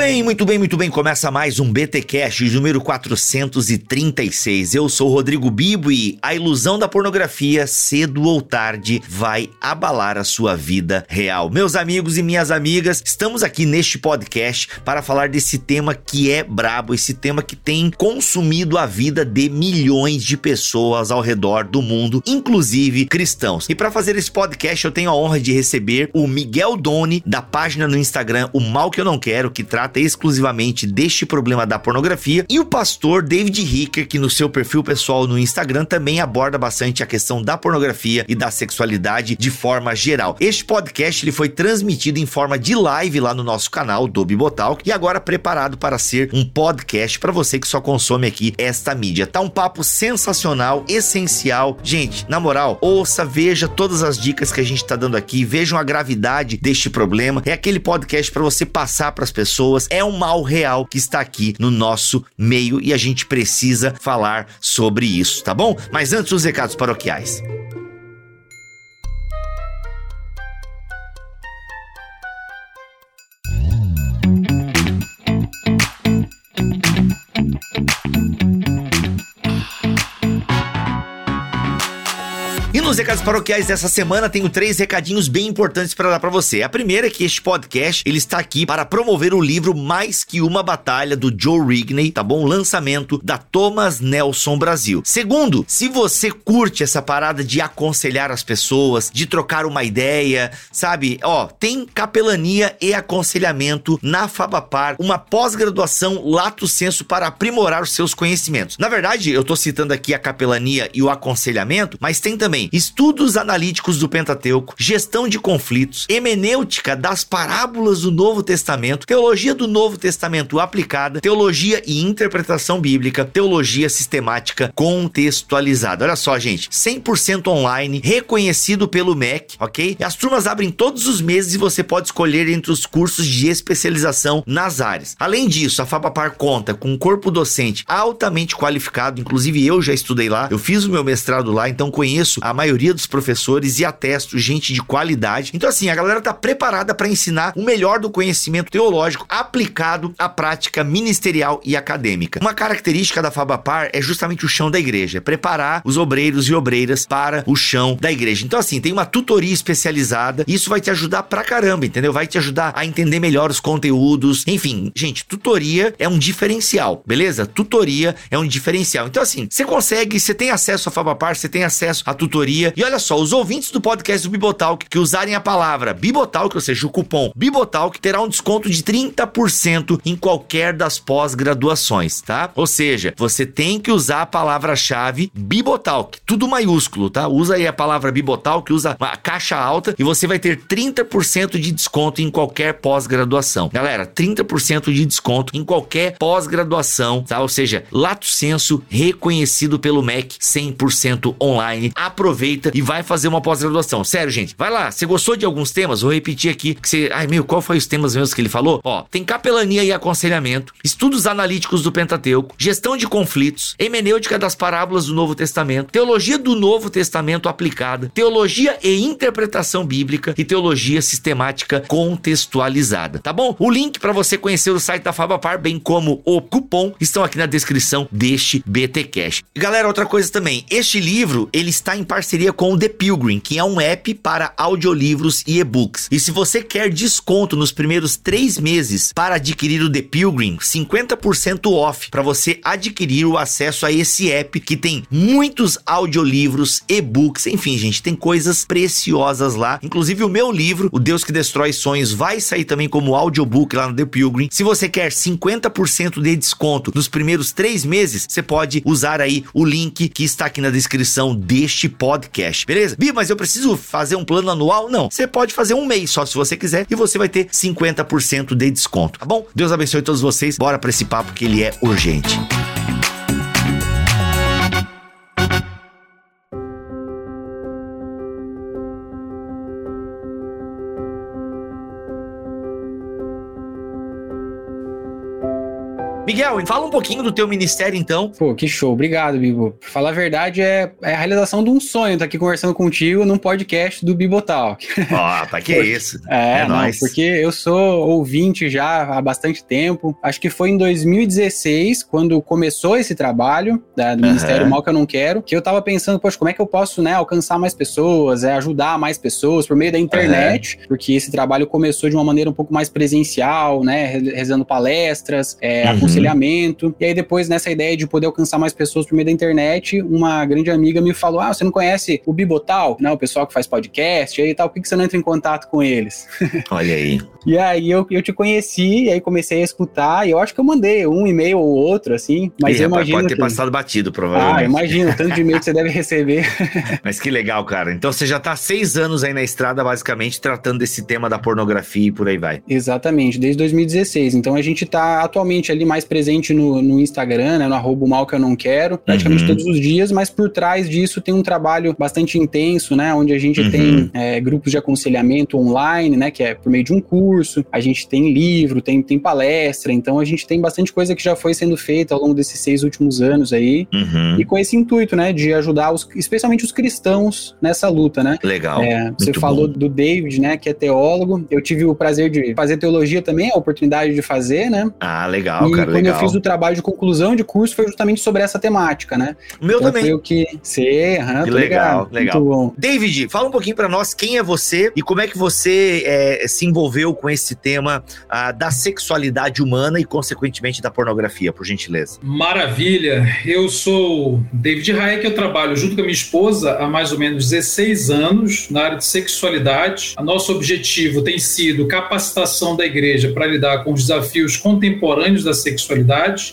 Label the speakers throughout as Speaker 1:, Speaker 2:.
Speaker 1: Bem, muito bem, muito bem. Começa mais um BT Cash número 436. Eu sou Rodrigo Bibo e a ilusão da pornografia, cedo ou tarde, vai abalar a sua vida real. Meus amigos e minhas amigas, estamos aqui neste podcast para falar desse tema que é brabo, esse tema que tem consumido a vida de milhões de pessoas ao redor do mundo, inclusive cristãos. E para fazer esse podcast, eu tenho a honra de receber o Miguel Doni da página no Instagram O Mal que eu não quero, que trata exclusivamente deste problema da pornografia, e o pastor David Ricker, que no seu perfil pessoal no Instagram também aborda bastante a questão da pornografia e da sexualidade de forma geral. Este podcast ele foi transmitido em forma de live lá no nosso canal do Bibotalk e agora preparado para ser um podcast para você que só consome aqui esta mídia. Tá um papo sensacional, essencial. Gente, na moral, ouça, veja todas as dicas que a gente tá dando aqui, vejam a gravidade deste problema. É aquele podcast para você passar para as pessoas pessoas, é um mal real que está aqui no nosso meio e a gente precisa falar sobre isso, tá bom? Mas antes os recados paroquiais. Nos recados paroquiais dessa semana tenho três recadinhos bem importantes para dar para você. A primeira é que este podcast ele está aqui para promover o livro Mais que uma batalha do Joe Rigney, tá bom? Lançamento da Thomas Nelson Brasil. Segundo, se você curte essa parada de aconselhar as pessoas, de trocar uma ideia, sabe? Ó, tem capelania e aconselhamento na Fabapar, uma pós-graduação lato senso para aprimorar os seus conhecimentos. Na verdade, eu tô citando aqui a capelania e o aconselhamento, mas tem também estudos analíticos do Pentateuco, gestão de conflitos, hemenêutica das parábolas do Novo Testamento, teologia do Novo Testamento aplicada, teologia e interpretação bíblica, teologia sistemática contextualizada. Olha só, gente, 100% online, reconhecido pelo MEC, ok? As turmas abrem todos os meses e você pode escolher entre os cursos de especialização nas áreas. Além disso, a Fabapar conta com um corpo docente altamente qualificado, inclusive eu já estudei lá, eu fiz o meu mestrado lá, então conheço a maioria maioria dos professores e atesto gente de qualidade. Então, assim, a galera tá preparada para ensinar o melhor do conhecimento teológico aplicado à prática ministerial e acadêmica. Uma característica da Fabapar é justamente o chão da igreja, é preparar os obreiros e obreiras para o chão da igreja. Então, assim, tem uma tutoria especializada, isso vai te ajudar pra caramba, entendeu? Vai te ajudar a entender melhor os conteúdos. Enfim, gente, tutoria é um diferencial, beleza? Tutoria é um diferencial. Então, assim, você consegue, você tem acesso à Fabapar, você tem acesso à tutoria e olha só, os ouvintes do podcast do Bibotalk que usarem a palavra Bibotalk, ou seja, o cupom Bibotalk, terá um desconto de 30% em qualquer das pós-graduações, tá? Ou seja, você tem que usar a palavra-chave Bibotalk, tudo maiúsculo, tá? Usa aí a palavra Bibotalk, usa a caixa alta e você vai ter 30% de desconto em qualquer pós-graduação. Galera, 30% de desconto em qualquer pós-graduação, tá? Ou seja, lato senso reconhecido pelo MEC 100% online. Aproveita aproveita e vai fazer uma pós-graduação. Sério, gente, vai lá. Você gostou de alguns temas? Vou repetir aqui que você. Ai, meu, qual foi os temas mesmo que ele falou? Ó, tem capelania e aconselhamento, estudos analíticos do Pentateuco, gestão de conflitos, hemenêutica das parábolas do Novo Testamento, teologia do Novo Testamento aplicada, teologia e interpretação bíblica e teologia sistemática contextualizada, tá bom? O link para você conhecer o site da Fabapar, bem como o cupom, estão aqui na descrição deste BT Cash. Galera, outra coisa também, este livro ele está em parceria parceria com o The Pilgrim, que é um app para audiolivros e e-books. E se você quer desconto nos primeiros três meses para adquirir o The Pilgrim, 50% off para você adquirir o acesso a esse app que tem muitos audiolivros, e-books, enfim, gente, tem coisas preciosas lá. Inclusive o meu livro, O Deus que Destrói Sonhos, vai sair também como audiobook lá no The Pilgrim. Se você quer 50% de desconto nos primeiros três meses, você pode usar aí o link que está aqui na descrição deste podcast podcast, beleza? Bi, mas eu preciso fazer um plano anual? Não, você pode fazer um mês só se você quiser e você vai ter 50% de desconto, tá bom? Deus abençoe todos vocês. Bora para esse papo que ele é urgente. Miguel, fala um pouquinho do teu ministério, então.
Speaker 2: Pô, que show. Obrigado, Bibo. Pra falar a verdade, é, é a realização de um sonho estar aqui conversando contigo num podcast do Bibotalk.
Speaker 1: Ó, oh, tá que isso.
Speaker 2: É, é não, nóis. porque eu sou ouvinte já há bastante tempo. Acho que foi em 2016, quando começou esse trabalho da, do uhum. Ministério Mal Que Eu Não Quero, que eu tava pensando, poxa, como é que eu posso, né, alcançar mais pessoas, é, ajudar mais pessoas por meio da internet, uhum. porque esse trabalho começou de uma maneira um pouco mais presencial, né, rezando palestras, é, uhum. Aconselhamento, e aí depois nessa ideia de poder alcançar mais pessoas por meio da internet, uma grande amiga me falou, ah, você não conhece o Bibotal, né, o pessoal que faz podcast e tal, por que, você não entra em contato com eles?
Speaker 1: Olha aí.
Speaker 2: e aí eu, eu te conheci, e aí comecei a escutar, e eu acho que eu mandei um e-mail ou outro, assim, mas e, eu imagino...
Speaker 1: Pode ter
Speaker 2: que...
Speaker 1: passado batido, provavelmente.
Speaker 2: Ah, imagino, tanto de e-mail que você deve receber.
Speaker 1: mas que legal, cara. Então você já tá seis anos aí na estrada, basicamente, tratando desse tema da pornografia e por aí vai.
Speaker 2: Exatamente, desde 2016. Então a gente tá atualmente ali mais presente no, no Instagram, né, no arroba mal que eu não quero, praticamente uhum. todos os dias, mas por trás disso tem um trabalho bastante intenso, né, onde a gente uhum. tem é, grupos de aconselhamento online, né, que é por meio de um curso, a gente tem livro, tem, tem palestra, então a gente tem bastante coisa que já foi sendo feita ao longo desses seis últimos anos aí, uhum. e com esse intuito, né, de ajudar os, especialmente os cristãos nessa luta, né.
Speaker 1: Legal.
Speaker 2: É, você falou bom. do David, né, que é teólogo, eu tive o prazer de fazer teologia também, a oportunidade de fazer, né.
Speaker 1: Ah, legal,
Speaker 2: e
Speaker 1: cara,
Speaker 2: quando
Speaker 1: legal.
Speaker 2: eu fiz o trabalho de conclusão de curso foi justamente sobre essa temática, né.
Speaker 1: O meu
Speaker 2: então,
Speaker 1: também.
Speaker 2: Foi o que... Você, aham,
Speaker 1: que legal, legal. Muito bom. David, fala um pouquinho para nós quem é você e como é que você é, se envolveu com esse tema ah, da sexualidade humana e, consequentemente, da pornografia, por gentileza.
Speaker 3: Maravilha. Eu sou David Hayek, eu trabalho junto com a minha esposa há mais ou menos 16 anos na área de sexualidade. O nosso objetivo tem sido capacitação da igreja para lidar com os desafios contemporâneos da sexualidade.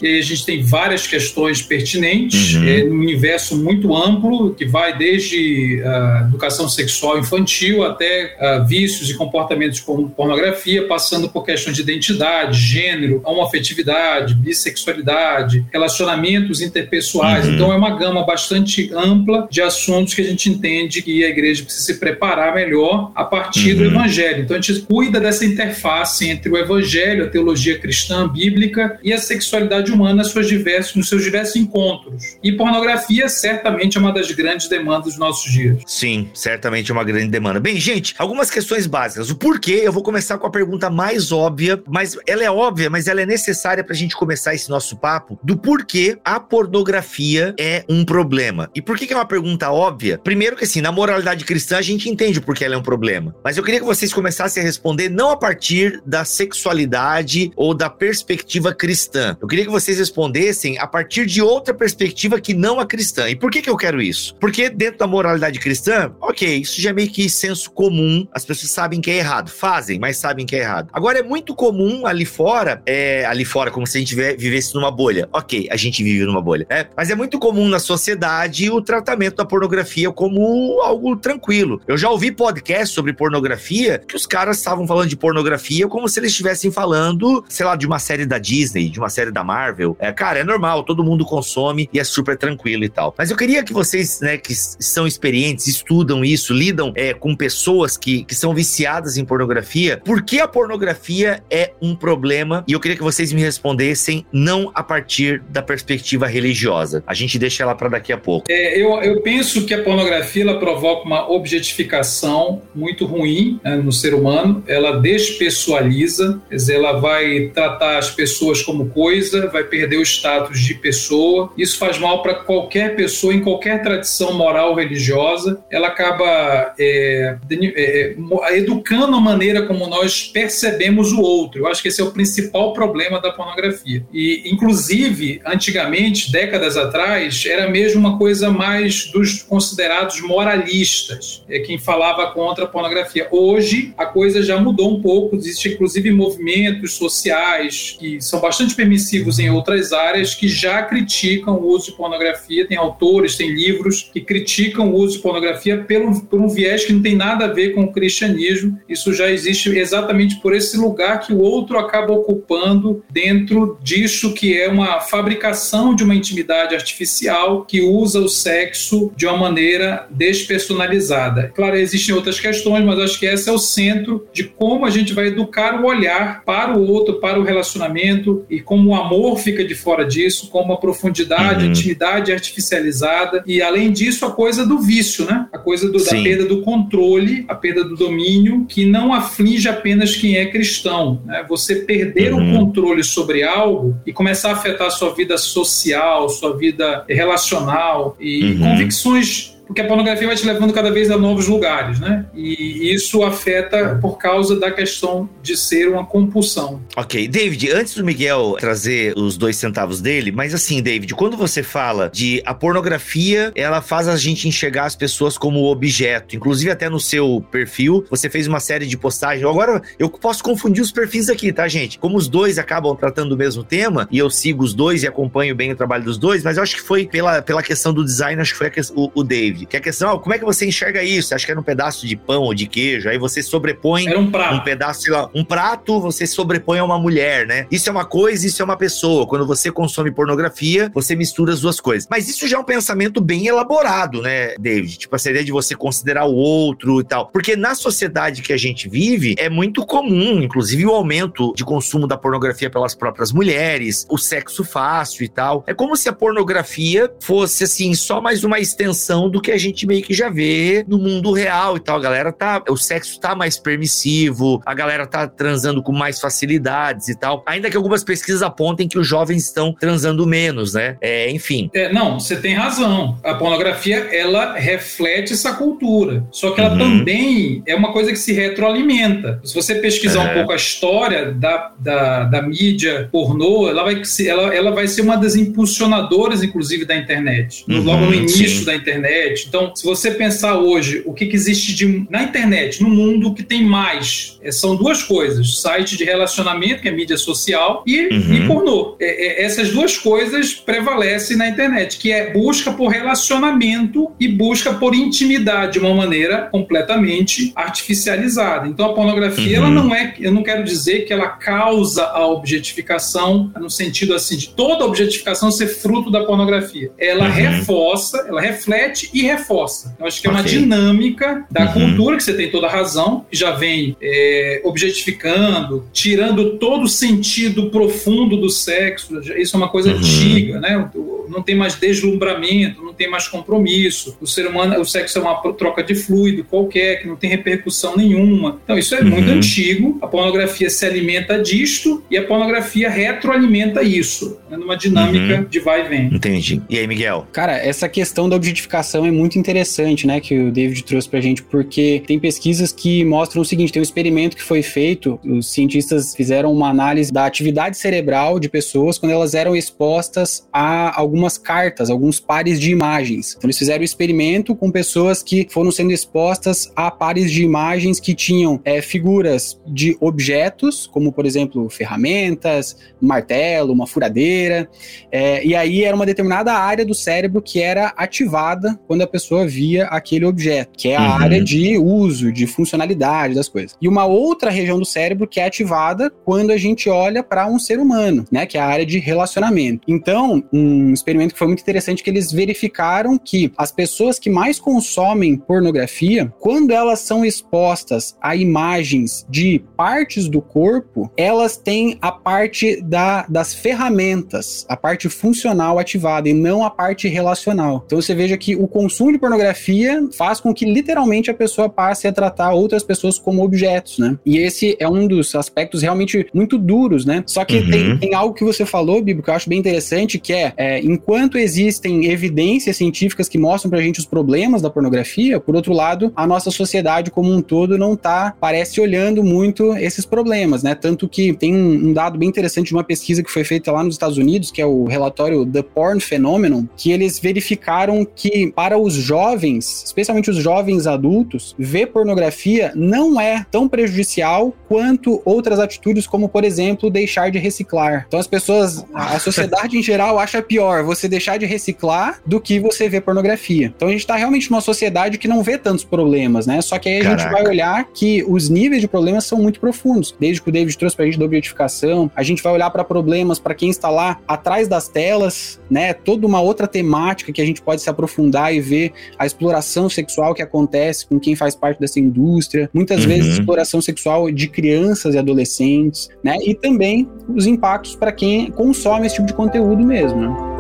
Speaker 3: E aí a gente tem várias questões pertinentes, uhum. é, um universo muito amplo, que vai desde uh, educação sexual infantil até uh, vícios e comportamentos como pornografia, passando por questões de identidade, gênero, homoafetividade, bissexualidade, relacionamentos interpessoais. Uhum. Então é uma gama bastante ampla de assuntos que a gente entende que a igreja precisa se preparar melhor a partir uhum. do evangelho. Então a gente cuida dessa interface entre o evangelho, a teologia cristã bíblica e a sexualidade humana suas diversos, nos seus diversos encontros. E pornografia certamente é uma das grandes demandas dos nossos dias.
Speaker 1: Sim, certamente é uma grande demanda. Bem, gente, algumas questões básicas. O porquê, eu vou começar com a pergunta mais óbvia, mas ela é óbvia, mas ela é necessária para a gente começar esse nosso papo, do porquê a pornografia é um problema. E por que, que é uma pergunta óbvia? Primeiro que assim, na moralidade cristã a gente entende por que ela é um problema. Mas eu queria que vocês começassem a responder não a partir da sexualidade ou da perspectiva cristã. Eu queria que vocês respondessem a partir de outra perspectiva que não a cristã. E por que, que eu quero isso? Porque dentro da moralidade cristã, ok, isso já é meio que senso comum, as pessoas sabem que é errado, fazem, mas sabem que é errado. Agora é muito comum ali fora, é, ali fora, como se a gente vivesse numa bolha. Ok, a gente vive numa bolha, né? Mas é muito comum na sociedade o tratamento da pornografia como algo tranquilo. Eu já ouvi podcast sobre pornografia que os caras estavam falando de pornografia como se eles estivessem falando, sei lá, de uma série da Disney, de uma série da Marvel. É, cara, é normal, todo mundo consome e é super tranquilo e tal. Mas eu queria que vocês, né, que são experientes, estudam isso, lidam é, com pessoas que, que são viciadas em pornografia, por que a pornografia é um problema? E eu queria que vocês me respondessem não a partir da perspectiva religiosa. A gente deixa ela para daqui a pouco.
Speaker 3: É, eu, eu penso que a pornografia ela provoca uma objetificação muito ruim né, no ser humano. Ela despessoaliza, quer dizer, ela vai tratar as pessoas como coisa, vai perder o status de pessoa. Isso faz mal para qualquer pessoa em qualquer tradição moral religiosa. Ela acaba é, é, é, educando a maneira como nós percebemos o outro. Eu acho que esse é o principal problema da pornografia. E, inclusive, antigamente, décadas atrás, era mesmo uma coisa mais dos considerados moralistas, é quem falava contra a pornografia. Hoje, a coisa já mudou um pouco, existe inclusive movimentos sociais que são bastante permissivos em outras áreas que já criticam o uso de pornografia. Tem autores, tem livros que criticam o uso de pornografia pelo, por um viés que não tem nada a ver com o cristianismo. Isso já existe exatamente por esse lugar que o outro acaba ocupando dentro disso que é uma fabricação de uma intimidade artificial que usa o sexo de uma maneira despersonalizada. Claro, existem outras questões, mas acho que esse é o centro de como a gente vai educar o olhar para o outro, para o relacionamento e como o amor fica de fora disso, como a profundidade, uhum. a intimidade artificializada e além disso a coisa do vício, né? A coisa do, da perda do controle, a perda do domínio, que não aflige apenas quem é cristão. Né? Você perder uhum. o controle sobre algo e começar a afetar a sua vida social, sua vida relacional e uhum. convicções porque a pornografia vai te levando cada vez a novos lugares, né? E isso afeta por causa da questão de ser uma compulsão.
Speaker 1: Ok. David, antes do Miguel trazer os dois centavos dele, mas assim, David, quando você fala de a pornografia, ela faz a gente enxergar as pessoas como objeto. Inclusive, até no seu perfil, você fez uma série de postagens. Agora, eu posso confundir os perfis aqui, tá, gente? Como os dois acabam tratando o mesmo tema, e eu sigo os dois e acompanho bem o trabalho dos dois, mas eu acho que foi pela, pela questão do design, acho que foi o, o David. David, que é a questão, como é que você enxerga isso? Acho que era um pedaço de pão ou de queijo, aí você sobrepõe
Speaker 3: um, prato.
Speaker 1: um pedaço, sei lá, um prato, você sobrepõe a uma mulher, né? Isso é uma coisa, isso é uma pessoa. Quando você consome pornografia, você mistura as duas coisas. Mas isso já é um pensamento bem elaborado, né, David? Tipo, essa ideia de você considerar o outro e tal. Porque na sociedade que a gente vive, é muito comum, inclusive o aumento de consumo da pornografia pelas próprias mulheres, o sexo fácil e tal. É como se a pornografia fosse, assim, só mais uma extensão do que a gente meio que já vê no mundo real e tal. A galera tá. O sexo tá mais permissivo, a galera tá transando com mais facilidades e tal. Ainda que algumas pesquisas apontem que os jovens estão transando menos, né? É, enfim.
Speaker 3: É, não, você tem razão. A pornografia, ela reflete essa cultura. Só que ela uhum. também é uma coisa que se retroalimenta. Se você pesquisar um pouco a história da, da, da mídia pornô, ela vai, ela, ela vai ser uma das impulsionadoras, inclusive, da internet. Uhum, Logo no início sim. da internet internet. Então, se você pensar hoje o que, que existe de, na internet, no mundo, que tem mais, é, são duas coisas: site de relacionamento, que é mídia social, e, uhum. e pornô. É, é, essas duas coisas prevalecem na internet, que é busca por relacionamento e busca por intimidade de uma maneira completamente artificializada. Então, a pornografia, uhum. ela não é, eu não quero dizer que ela causa a objetificação no sentido assim de toda objetificação ser fruto da pornografia. Ela uhum. reforça, ela reflete e reforça. Eu acho que é uma dinâmica da uhum. cultura, que você tem toda a razão, que já vem é, objetificando, tirando todo o sentido profundo do sexo. Isso é uma coisa uhum. antiga, né? Não tem mais deslumbramento, não tem mais compromisso. O ser humano, o sexo é uma troca de fluido qualquer, que não tem repercussão nenhuma. Então, isso é uhum. muito antigo. A pornografia se alimenta disto e a pornografia retroalimenta isso, né? numa dinâmica uhum. de vai e vem.
Speaker 1: Entendi. E aí, Miguel?
Speaker 2: Cara, essa questão da objetificação é muito interessante, né, que o David trouxe pra gente, porque tem pesquisas que mostram o seguinte: tem um experimento que foi feito, os cientistas fizeram uma análise da atividade cerebral de pessoas quando elas eram expostas a algumas cartas, alguns pares de imagens. Então, eles fizeram um experimento com pessoas que foram sendo expostas a pares de imagens que tinham é, figuras de objetos, como por exemplo ferramentas, um martelo, uma furadeira, é, e aí era uma determinada área do cérebro que era ativada quando a pessoa via aquele objeto, que é a uhum. área de uso, de funcionalidade das coisas. E uma outra região do cérebro que é ativada quando a gente olha para um ser humano, né, que é a área de relacionamento. Então, um experimento que foi muito interessante que eles verificaram que as pessoas que mais consomem pornografia, quando elas são expostas a imagens de partes do corpo, elas têm a parte da, das ferramentas, a parte funcional ativada e não a parte relacional. Então você veja que o consumo de pornografia faz com que literalmente a pessoa passe a tratar outras pessoas como objetos, né? E esse é um dos aspectos realmente muito duros, né? Só que uhum. tem, tem, algo que você falou, Bibo, que eu acho bem interessante, que é, é, enquanto existem evidências científicas que mostram pra gente os problemas da pornografia, por outro lado, a nossa sociedade como um todo não tá, parece, olhando muito esses problemas, né? Tanto que tem um, um dado bem interessante de uma pesquisa que foi feita lá nos Estados Unidos, que é o relatório The Porn Phenomenon, que eles verificaram que para os jovens, especialmente os jovens adultos, ver pornografia não é tão prejudicial quanto outras atitudes, como por exemplo, deixar de reciclar. Então as pessoas, a sociedade em geral acha pior você deixar de reciclar do que você vê pornografia. Então a gente tá realmente numa sociedade que não vê tantos problemas, né? Só que aí a Caraca. gente vai olhar que os níveis de problemas são muito profundos. Desde que o David trouxe pra gente da objetificação, a gente vai olhar para problemas para quem está lá atrás das telas, né? Toda uma outra temática que a gente pode se aprofundar e ver a exploração sexual que acontece com quem faz parte dessa indústria. Muitas uhum. vezes exploração sexual de crianças e adolescentes, né? E também os impactos para quem consome esse tipo de conteúdo mesmo, né?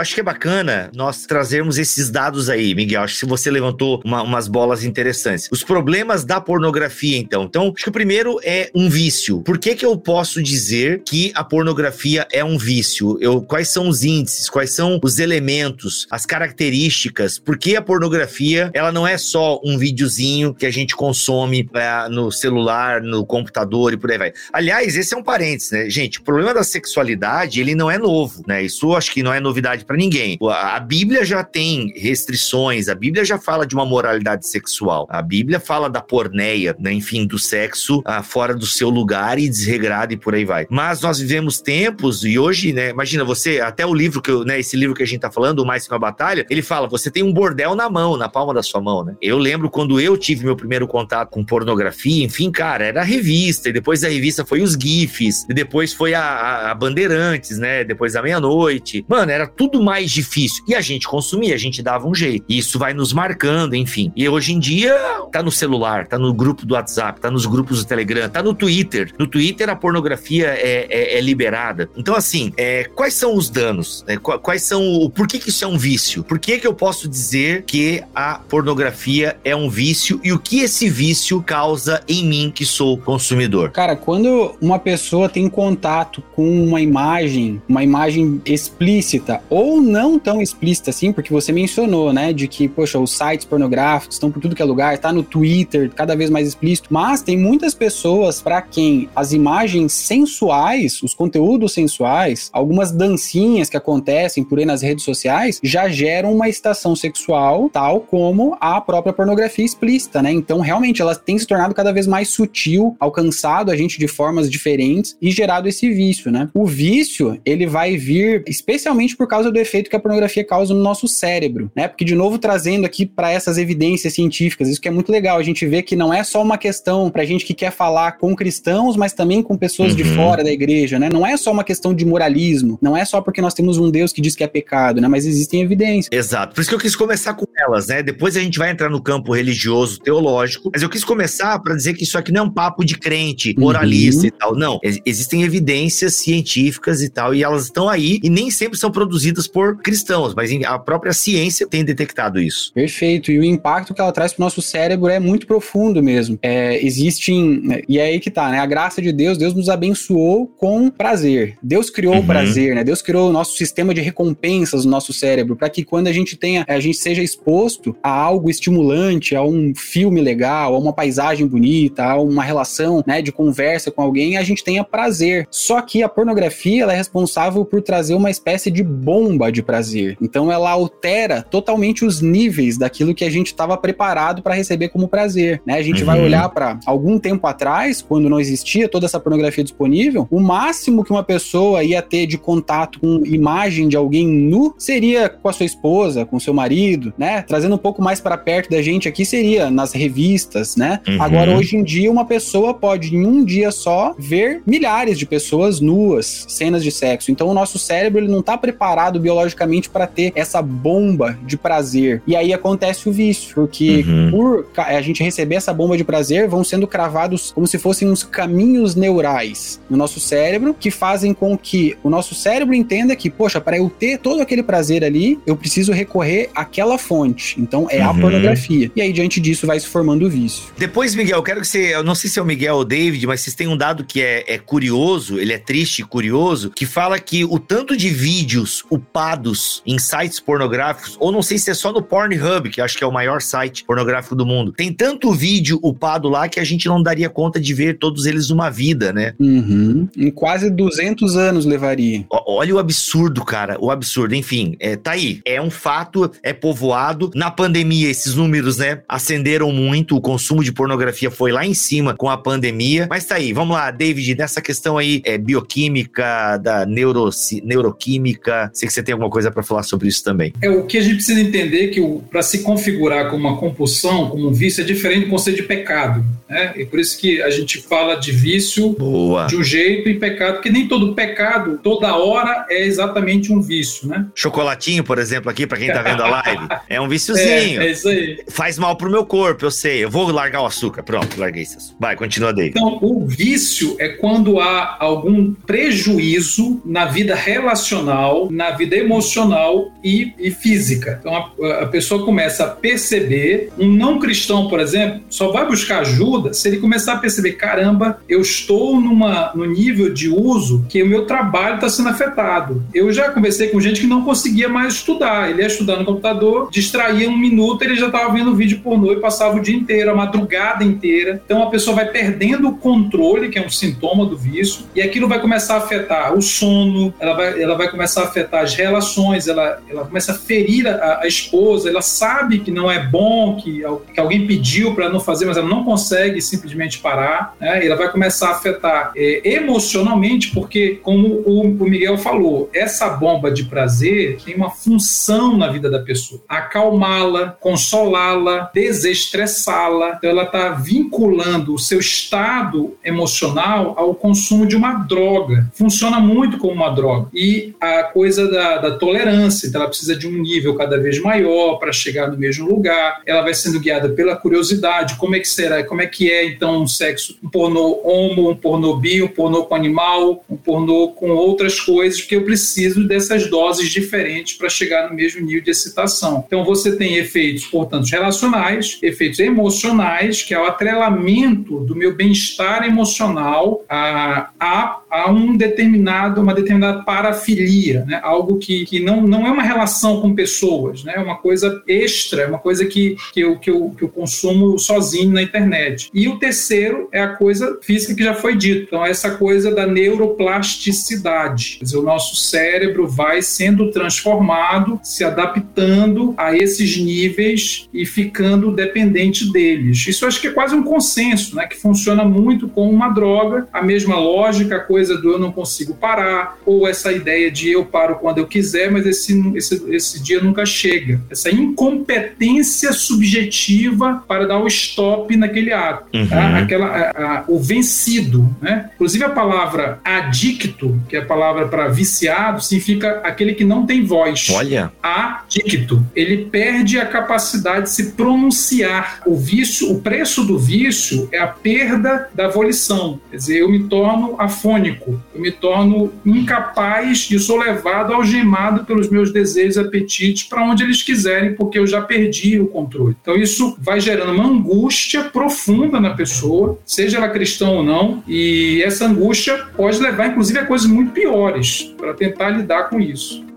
Speaker 1: Acho que é bacana nós trazermos esses dados aí, Miguel. Acho que você levantou uma, umas bolas interessantes. Os problemas da pornografia, então. Então, acho que o primeiro é um vício. Por que, que eu posso dizer que a pornografia é um vício? Eu, quais são os índices? Quais são os elementos, as características? Por que a pornografia ela não é só um videozinho que a gente consome é, no celular, no computador e por aí vai? Aliás, esse é um parênteses, né? Gente, o problema da sexualidade, ele não é novo, né? Isso acho que não é novidade para ninguém. A Bíblia já tem restrições, a Bíblia já fala de uma moralidade sexual. A Bíblia fala da porneia, né? enfim, do sexo ah, fora do seu lugar e desregrado e por aí vai. Mas nós vivemos tempos e hoje, né, imagina você, até o livro que eu, né, esse livro que a gente tá falando, o Mais que uma batalha, ele fala, você tem um bordel na mão, na palma da sua mão, né? Eu lembro quando eu tive meu primeiro contato com pornografia, enfim, cara, era a revista, e depois da revista foi os GIFs, e depois foi a, a, a Bandeirantes, né? Depois da meia-noite. Mano, era tudo mais difícil. E a gente consumia, a gente dava um jeito. E isso vai nos marcando, enfim. E hoje em dia, tá no celular, tá no grupo do WhatsApp, tá nos grupos do Telegram, tá no Twitter. No Twitter a pornografia é, é, é liberada. Então, assim, é, quais são os danos? É, quais são o. Por que, que isso é um vício? Por que, que eu posso dizer que a pornografia é um vício e o que esse vício causa em mim, que sou consumidor?
Speaker 2: Cara, quando uma pessoa tem contato com uma imagem, uma imagem explícita ou ou não tão explícita assim, porque você mencionou, né, de que, poxa, os sites pornográficos estão por tudo que é lugar, tá no Twitter, cada vez mais explícito, mas tem muitas pessoas para quem as imagens sensuais, os conteúdos sensuais, algumas dancinhas que acontecem por aí nas redes sociais, já geram uma estação sexual, tal como a própria pornografia explícita, né? Então, realmente, ela tem se tornado cada vez mais sutil, alcançado a gente de formas diferentes e gerado esse vício, né? O vício, ele vai vir especialmente por causa do efeito que a pornografia causa no nosso cérebro, né? Porque, de novo, trazendo aqui para essas evidências científicas, isso que é muito legal, a gente vê que não é só uma questão para gente que quer falar com cristãos, mas também com pessoas uhum. de fora da igreja, né? Não é só uma questão de moralismo, não é só porque nós temos um Deus que diz que é pecado, né? Mas existem evidências.
Speaker 1: Exato, por isso que eu quis começar com elas, né? Depois a gente vai entrar no campo religioso, teológico, mas eu quis começar para dizer que isso aqui não é um papo de crente, moralista uhum. e tal, não. Existem evidências científicas e tal, e elas estão aí e nem sempre são produzidas por cristãos, mas a própria ciência tem detectado isso.
Speaker 2: Perfeito. E o impacto que ela traz para o nosso cérebro é muito profundo mesmo. É, existem. E é aí que tá, né? A graça de Deus, Deus nos abençoou com prazer. Deus criou uhum. o prazer, né? Deus criou o nosso sistema de recompensas no nosso cérebro, para que quando a gente tenha, a gente seja exposto a algo estimulante, a um filme legal, a uma paisagem bonita, a uma relação, né, de conversa com alguém, a gente tenha prazer. Só que a pornografia, ela é responsável por trazer uma espécie de bomba bomba de prazer. Então ela altera totalmente os níveis daquilo que a gente estava preparado para receber como prazer, né? A gente uhum. vai olhar para algum tempo atrás, quando não existia toda essa pornografia disponível, o máximo que uma pessoa ia ter de contato com imagem de alguém nu seria com a sua esposa, com o seu marido, né? Trazendo um pouco mais para perto da gente aqui seria nas revistas, né? Uhum. Agora hoje em dia uma pessoa pode em um dia só ver milhares de pessoas nuas, cenas de sexo. Então o nosso cérebro ele não está preparado biologicamente para ter essa bomba de prazer. E aí acontece o vício, porque uhum. por a gente receber essa bomba de prazer, vão sendo cravados como se fossem uns caminhos neurais no nosso cérebro que fazem com que o nosso cérebro entenda que, poxa, para eu ter todo aquele prazer ali, eu preciso recorrer àquela fonte. Então é uhum. a pornografia. E aí diante disso vai se formando o vício.
Speaker 1: Depois, Miguel, eu quero que você, eu não sei se é o Miguel ou o David, mas vocês têm um dado que é, é curioso, ele é triste e curioso, que fala que o tanto de vídeos upados em sites pornográficos, ou não sei se é só no Pornhub, que acho que é o maior site pornográfico do mundo. Tem tanto vídeo upado lá que a gente não daria conta de ver todos eles numa vida, né?
Speaker 2: Uhum. Em quase 200 anos levaria.
Speaker 1: O, olha o absurdo, cara, o absurdo. Enfim, é, tá aí. É um fato, é povoado. Na pandemia, esses números, né, acenderam muito. O consumo de pornografia foi lá em cima com a pandemia. Mas tá aí, vamos lá, David, nessa questão aí é, bioquímica, da neuro, neuroquímica. Sei que você tem alguma coisa para falar sobre isso também.
Speaker 3: É o que a gente precisa entender que para se configurar como uma compulsão, como um vício, é diferente do conceito de pecado. Né? E por isso que a gente fala de vício
Speaker 1: Boa.
Speaker 3: de um jeito e pecado, porque nem todo pecado, toda hora, é exatamente um vício, né?
Speaker 1: Chocolatinho, por exemplo, aqui, para quem tá vendo a live, é um viciozinho.
Speaker 3: É, é isso aí.
Speaker 1: Faz mal pro meu corpo, eu sei. Eu vou largar o açúcar. Pronto, larguei isso. Vai, continua, David.
Speaker 3: Então, o vício é quando há algum prejuízo na vida relacional, na vida emocional e, e física. Então, a, a pessoa começa a perceber, um não cristão, por exemplo, só vai buscar ajuda se ele começar a perceber: caramba, eu estou numa, no nível de uso que o meu trabalho está sendo afetado. Eu já conversei com gente que não conseguia mais estudar. Ele ia estudar no computador, distraía um minuto, ele já estava vendo vídeo pornô e passava o dia inteiro, a madrugada inteira. Então a pessoa vai perdendo o controle, que é um sintoma do vício, e aquilo vai começar a afetar o sono, ela vai, ela vai começar a afetar as relações, ela, ela começa a ferir a, a esposa, ela sabe que não é bom, que, que alguém pediu para não fazer, mas ela não consegue simplesmente parar, né? ela vai começar a afetar é, emocionalmente, porque, como o, o Miguel falou, essa bomba de prazer tem uma função na vida da pessoa: acalmá-la, consolá-la, desestressá-la. Então, ela está vinculando o seu estado emocional ao consumo de uma droga. Funciona muito como uma droga. E a coisa da, da tolerância, então ela precisa de um nível cada vez maior para chegar no mesmo lugar. Ela vai sendo guiada pela curiosidade. Como é que será? Como é que é então um sexo, um pornô homo, um pornô bi, um pornô com animal, um pornô com outras coisas? Porque eu preciso dessas doses diferentes para chegar no mesmo nível de excitação. Então você tem efeitos, portanto, relacionais, efeitos emocionais, que é o atrelamento do meu bem-estar emocional a, a, a um determinado, uma determinada parafilia, né? algo que, que não, não é uma relação com pessoas, né? é uma coisa extra, é uma coisa que, que, eu, que, eu, que eu consumo sozinho na internet. E o terceiro é a coisa física que já foi dito, então essa coisa da neuroplasticidade, quer dizer, o nosso cérebro vai sendo transformado, se adaptando a esses níveis e ficando dependente deles. Isso acho que é quase um consenso, né, que funciona muito como uma droga, a mesma lógica, a coisa do eu não consigo parar, ou essa ideia de eu paro quando eu quiser, mas esse, esse, esse dia nunca chega. Essa incompetência subjetiva para dar o stop naquele ato. Tá? Uhum. Tá? Aquela, a, a, o vencido. Né? Inclusive a palavra adicto, que é a palavra para viciado, significa aquele que não tem voz.
Speaker 1: Olha.
Speaker 3: Adicto. Ele perde a capacidade de se pronunciar. O vício, o preço do vício é a perda da volição. Quer dizer, eu me torno afônico, eu me torno incapaz e sou levado algemado pelos meus desejos apetites para onde eles quiserem, porque eu já perdi o controle. Então isso vai gerando uma angústia profunda na pessoa, seja ela cristã ou não, e essa angústia pode levar inclusive a coisas muito piores para tentar lidar com isso.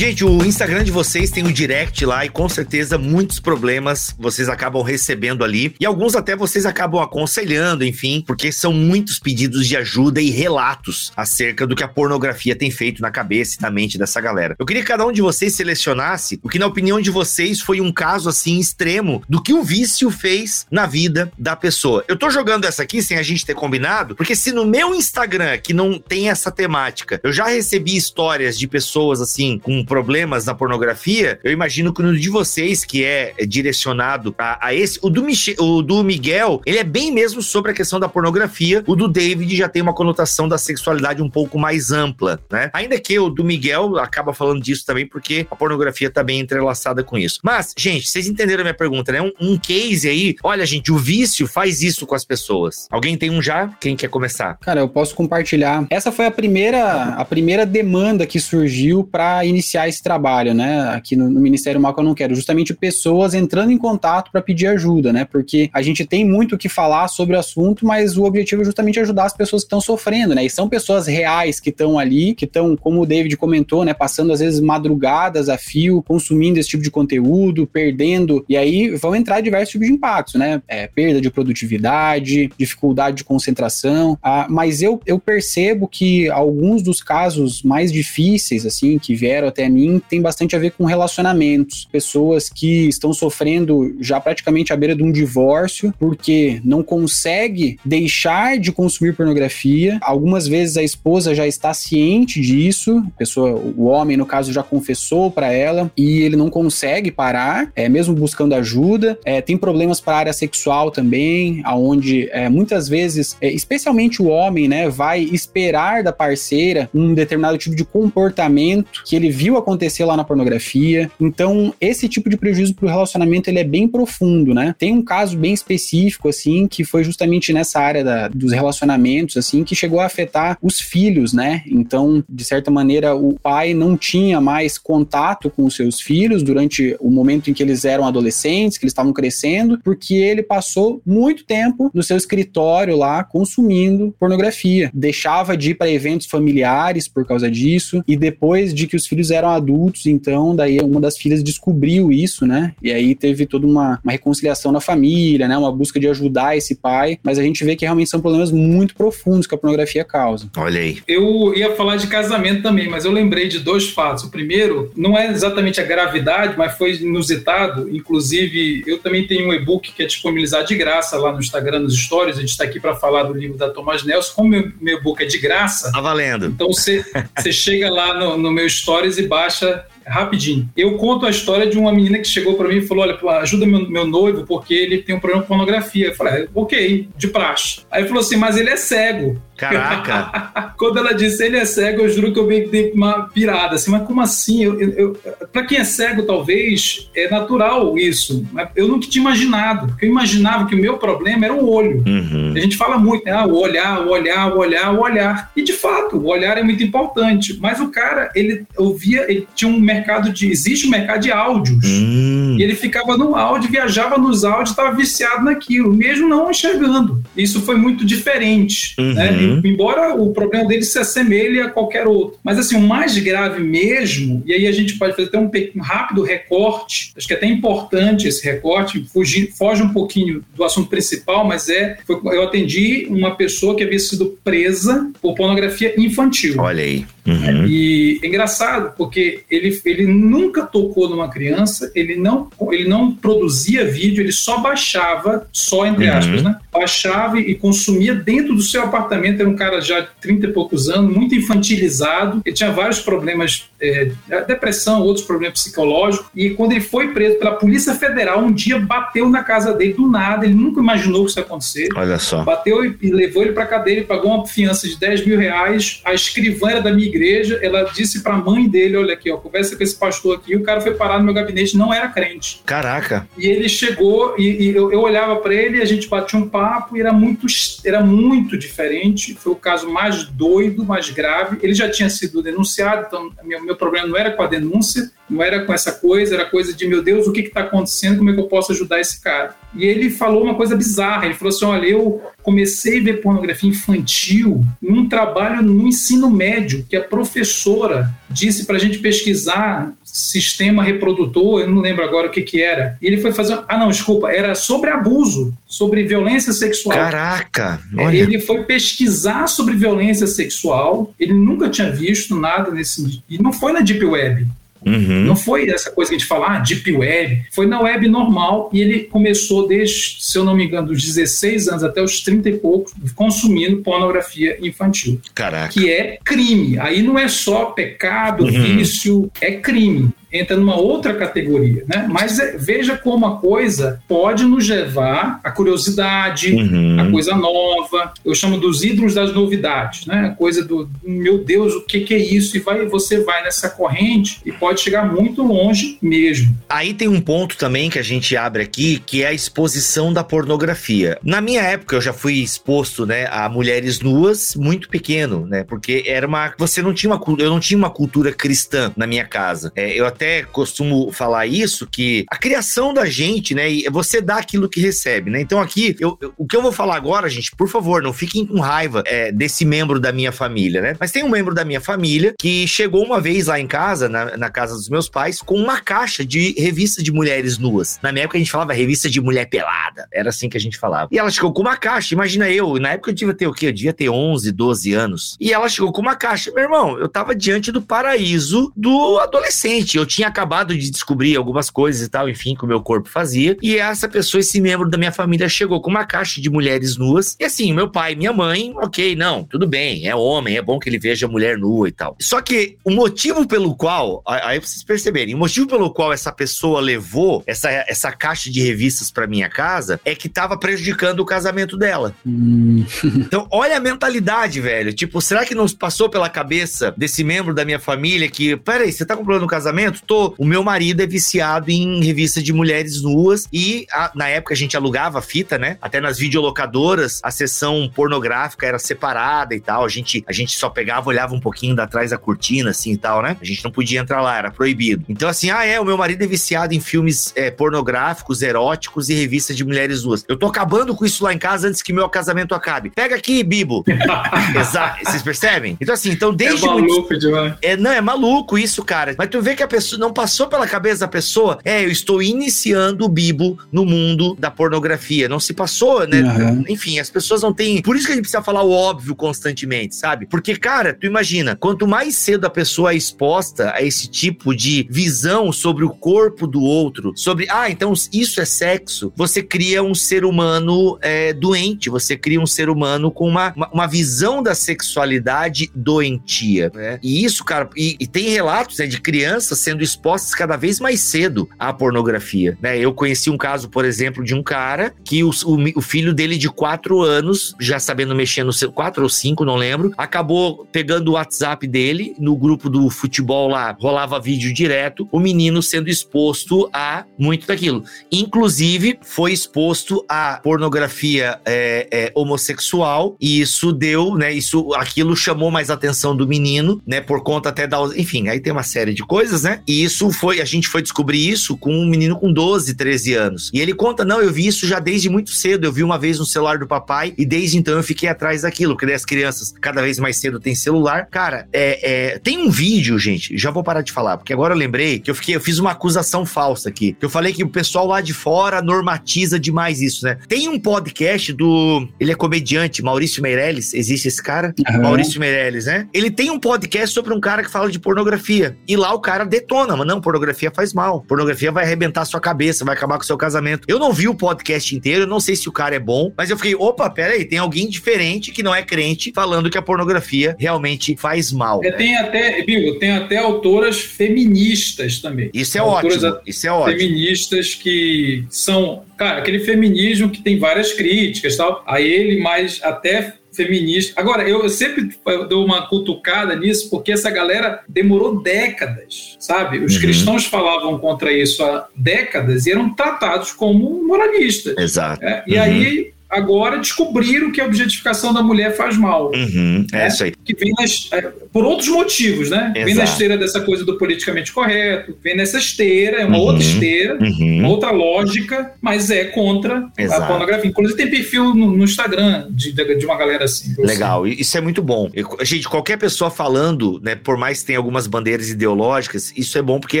Speaker 1: Gente, o Instagram de vocês tem um direct lá e com certeza muitos problemas vocês acabam recebendo ali. E alguns até vocês acabam aconselhando, enfim, porque são muitos pedidos de ajuda e relatos acerca do que a pornografia tem feito na cabeça e na mente dessa galera. Eu queria que cada um de vocês selecionasse o que, na opinião de vocês, foi um caso assim extremo do que o vício fez na vida da pessoa. Eu tô jogando essa aqui sem a gente ter combinado, porque se no meu Instagram, que não tem essa temática, eu já recebi histórias de pessoas assim com problemas na pornografia, eu imagino que no de vocês, que é direcionado a, a esse, o do, Michel, o do Miguel, ele é bem mesmo sobre a questão da pornografia. O do David já tem uma conotação da sexualidade um pouco mais ampla, né? Ainda que o do Miguel acaba falando disso também, porque a pornografia tá bem entrelaçada com isso. Mas, gente, vocês entenderam a minha pergunta, né? Um, um case aí, olha, gente, o vício faz isso com as pessoas. Alguém tem um já? Quem quer começar?
Speaker 2: Cara, eu posso compartilhar. Essa foi a primeira, a primeira demanda que surgiu para iniciar esse trabalho, né? Aqui no, no Ministério Mal que eu não quero, justamente pessoas entrando em contato para pedir ajuda, né? Porque a gente tem muito o que falar sobre o assunto, mas o objetivo é justamente ajudar as pessoas que estão sofrendo, né? E são pessoas reais que estão ali, que estão, como o David comentou, né, passando às vezes madrugadas a fio, consumindo esse tipo de conteúdo, perdendo, e aí vão entrar diversos tipos de impactos, né? É, perda de produtividade, dificuldade de concentração. Ah, mas eu, eu percebo que alguns dos casos mais difíceis, assim, que vieram até mim, tem bastante a ver com relacionamentos. Pessoas que estão sofrendo já praticamente à beira de um divórcio, porque não consegue deixar de consumir pornografia. Algumas vezes a esposa já está ciente disso, pessoa, o homem, no caso, já confessou para ela, e ele não consegue parar, é, mesmo buscando ajuda. É, tem problemas para a área sexual também, aonde é, muitas vezes, é, especialmente o homem, né, vai esperar da parceira um determinado tipo de comportamento que ele viu acontecer lá na pornografia. Então, esse tipo de prejuízo para o relacionamento ele é bem profundo, né? Tem um caso bem específico, assim, que foi justamente nessa área da, dos relacionamentos, assim, que chegou a afetar os filhos, né? Então, de certa maneira, o pai não tinha mais contato com os seus filhos durante o momento em que eles eram adolescentes, que eles estavam crescendo, porque ele passou muito tempo no seu escritório lá consumindo pornografia. Deixava de ir para eventos familiares por causa disso, e depois de que os filhos eram adultos, então, daí uma das filhas descobriu isso, né? E aí teve toda uma, uma reconciliação na família, né? Uma busca de ajudar esse pai, mas a gente vê que realmente são problemas muito profundos que a pornografia causa.
Speaker 1: Olha aí.
Speaker 3: Eu ia falar de casamento também, mas eu lembrei de dois fatos. O primeiro, não é exatamente a gravidade, mas foi inusitado. Inclusive, eu também tenho um e-book que é disponibilizado de graça lá no Instagram, nos stories. A gente está aqui para falar do livro da Thomas Nelson. Como meu, meu e-book é de graça.
Speaker 1: Tá valendo.
Speaker 3: Então você chega lá no, no meu stories e baixa rapidinho. Eu conto a história de uma menina que chegou para mim e falou: Olha, ajuda meu, meu, noivo porque ele tem um problema com pornografia. Eu falei: Ok, de praxe. Aí falou assim: Mas ele é cego.
Speaker 1: Caraca!
Speaker 3: Quando ela disse ele é cego, eu juro que eu meio que dei uma pirada, assim, mas como assim? Eu, eu, eu para quem é cego, talvez, é natural isso. Eu nunca tinha imaginado, porque eu imaginava que o meu problema era o olho.
Speaker 1: Uhum.
Speaker 3: A gente fala muito, né? Ah, o olhar, o olhar, o olhar, o olhar. E de fato, o olhar é muito importante. Mas o cara, ele ouvia, ele tinha um mercado de. Existe um mercado de áudios.
Speaker 1: Hum.
Speaker 3: E ele ficava no áudio, viajava nos áudios, estava viciado naquilo, mesmo não enxergando. Isso foi muito diferente.
Speaker 1: Uhum.
Speaker 3: Né? embora o problema dele se assemelhe a qualquer outro. Mas assim, o mais grave mesmo, e aí a gente pode fazer até um, um rápido recorte, acho que é até importante esse recorte, fugir, foge um pouquinho do assunto principal, mas é, foi, eu atendi uma pessoa que havia sido presa por pornografia infantil.
Speaker 1: Olha aí.
Speaker 3: Uhum. E é engraçado, porque ele, ele nunca tocou numa criança, ele não, ele não produzia vídeo, ele só baixava, só entre
Speaker 1: Uhum.
Speaker 3: aspas, né? Baixava e consumia dentro do seu apartamento. Era um cara já de 30 e poucos anos, muito infantilizado. Ele tinha vários problemas, é, depressão, outros problemas psicológicos. E quando ele foi preso pela Polícia Federal, um dia bateu na casa dele do nada. Ele nunca imaginou que isso ia acontecer.
Speaker 1: Olha só.
Speaker 3: Bateu e, e levou ele para cadeia, ele pagou uma fiança de 10 mil reais. A escrivã era da minha igreja, ela disse para a mãe dele: Olha aqui, ó, conversa com esse pastor aqui. O cara foi parar no meu gabinete, não era crente.
Speaker 1: Caraca.
Speaker 3: E ele chegou e, e eu, eu, olhava para ele, a gente batia um papo e era muito, era muito diferente. Foi o caso mais doido, mais grave. Ele já tinha sido denunciado, então meu, meu problema não era com a denúncia, não era com essa coisa, era coisa de meu Deus, o que está acontecendo? Como é que eu posso ajudar esse cara? E ele falou uma coisa bizarra. Ele falou assim: Olha, eu comecei a ver pornografia infantil num trabalho no ensino médio, que a professora disse para a gente pesquisar sistema reprodutor, eu não lembro agora o que que era. E ele foi fazer. Ah, não, desculpa, era sobre abuso, sobre violência sexual.
Speaker 1: Caraca! Olha.
Speaker 3: Ele foi pesquisar sobre violência sexual, ele nunca tinha visto nada nesse. E não foi na Deep Web. Uhum. Não foi essa coisa que a gente fala, ah, deep web. Foi na web normal e ele começou desde, se eu não me engano, dos 16 anos até os 30 e poucos, consumindo pornografia infantil.
Speaker 1: Caraca.
Speaker 3: Que é crime. Aí não é só pecado, uhum. vício, é crime entra numa outra categoria, né? Mas é, veja como a coisa pode nos levar à curiosidade, uhum. a coisa nova. Eu chamo dos ídolos das novidades, né? A coisa do meu Deus, o que, que é isso? E vai, você vai nessa corrente e pode chegar muito longe mesmo.
Speaker 1: Aí tem um ponto também que a gente abre aqui, que é a exposição da pornografia. Na minha época eu já fui exposto, né, a mulheres nuas muito pequeno, né? Porque era uma, você não tinha uma, eu não tinha uma cultura cristã na minha casa. É, eu até costumo falar isso, que a criação da gente, né? Você dá aquilo que recebe, né? Então aqui, eu, eu, o que eu vou falar agora, gente, por favor, não fiquem com raiva é, desse membro da minha família, né? Mas tem um membro da minha família que chegou uma vez lá em casa, na, na casa dos meus pais, com uma caixa de revista de mulheres nuas. Na minha época a gente falava revista de mulher pelada. Era assim que a gente falava. E ela chegou com uma caixa, imagina eu, na época eu devia ter o quê? Eu devia ter 11, 12 anos. E ela chegou com uma caixa. Meu irmão, eu tava diante do paraíso do adolescente. Eu tinha acabado de descobrir algumas coisas e tal, enfim, que o meu corpo fazia. E essa pessoa, esse membro da minha família, chegou com uma caixa de mulheres nuas. E assim, meu pai e minha mãe, ok, não, tudo bem, é homem, é bom que ele veja mulher nua e tal. Só que o motivo pelo qual, aí vocês perceberem, o motivo pelo qual essa pessoa levou essa, essa caixa de revistas para minha casa é que tava prejudicando o casamento dela. Hum. então, olha a mentalidade, velho. Tipo, será que não passou pela cabeça desse membro da minha família que, peraí, você tá com problema no casamento? O meu marido é viciado em revista de mulheres nuas e a, na época a gente alugava fita, né? Até nas videolocadoras a sessão pornográfica era separada e tal. A gente, a gente só pegava, olhava um pouquinho da trás da cortina, assim e tal, né? A gente não podia entrar lá, era proibido. Então, assim, ah, é, o meu marido é viciado em filmes é, pornográficos, eróticos e revistas de mulheres nuas. Eu tô acabando com isso lá em casa antes que meu casamento acabe. Pega aqui, Bibo. Exato. Vocês percebem? Então, assim, então desde.
Speaker 3: É maluco muito... demais.
Speaker 1: É, não, é maluco isso, cara. Mas tu vê que a pessoa não passou pela cabeça da pessoa, é, eu estou iniciando o Bibo no mundo da pornografia. Não se passou, né? Uhum. Enfim, as pessoas não têm. Por isso que a gente precisa falar o óbvio constantemente, sabe? Porque, cara, tu imagina, quanto mais cedo a pessoa é exposta a esse tipo de visão sobre o corpo do outro, sobre, ah, então isso é sexo, você cria um ser humano é, doente, você cria um ser humano com uma, uma, uma visão da sexualidade doentia, né? E isso, cara, e, e tem relatos né, de crianças sendo expostas expostas cada vez mais cedo à pornografia. Né? Eu conheci um caso, por exemplo, de um cara que o, o, o filho dele de quatro anos, já sabendo mexer no seu, quatro ou cinco, não lembro, acabou pegando o WhatsApp dele, no grupo do futebol lá, rolava vídeo direto, o menino sendo exposto a muito daquilo. Inclusive, foi exposto a pornografia é, é, homossexual, e isso deu, né? Isso, aquilo chamou mais atenção do menino, né? Por conta até da. Enfim, aí tem uma série de coisas, né? E isso foi, a gente foi descobrir isso com um menino com 12, 13 anos. E ele conta: não, eu vi isso já desde muito cedo. Eu vi uma vez no celular do papai e desde então eu fiquei atrás daquilo. Porque as crianças cada vez mais cedo têm celular. Cara, é, é, tem um vídeo, gente. Já vou parar de falar, porque agora eu lembrei que eu fiquei, eu fiz uma acusação falsa aqui. Que eu falei que o pessoal lá de fora normatiza demais isso, né? Tem um podcast do. Ele é comediante, Maurício Meirelles. Existe esse cara? Uhum. Maurício Meirelles, né? Ele tem um podcast sobre um cara que fala de pornografia. E lá o cara detona, mano. Não, pornografia faz mal. Pornografia vai arrebentar sua cabeça, vai acabar com o seu casamento. Eu não vi o podcast inteiro, eu não sei se o cara é bom, mas eu fiquei, opa, pera aí, tem alguém diferente que não é crente falando que a pornografia realmente faz mal.
Speaker 3: É, tem até, Bigo, tem até autoras feministas também.
Speaker 1: Isso é autoras ótimo, isso é ótimo.
Speaker 3: Feministas que são, cara, aquele feminismo que tem várias críticas tal. Aí ele mais até feminista. Agora, eu sempre dou uma cutucada nisso, porque essa galera demorou décadas, sabe? Os uhum. cristãos falavam contra isso há décadas e eram tratados como moralistas.
Speaker 1: Exato.
Speaker 3: É? E uhum. aí agora descobriram que a objetificação da mulher faz mal.
Speaker 1: Uhum, é né? isso aí.
Speaker 3: Que vem nas, é, por outros motivos, né? Exato. Vem na esteira dessa coisa do politicamente correto, vem nessa esteira, é uma uhum, outra esteira, uhum. uma outra lógica, mas é contra Exato. a pornografia. Inclusive tem perfil no, no Instagram de, de, uma galera assim.
Speaker 1: Legal, sei. isso é muito bom. Eu, gente, qualquer pessoa falando, né, por mais que tenha algumas bandeiras ideológicas, isso é bom porque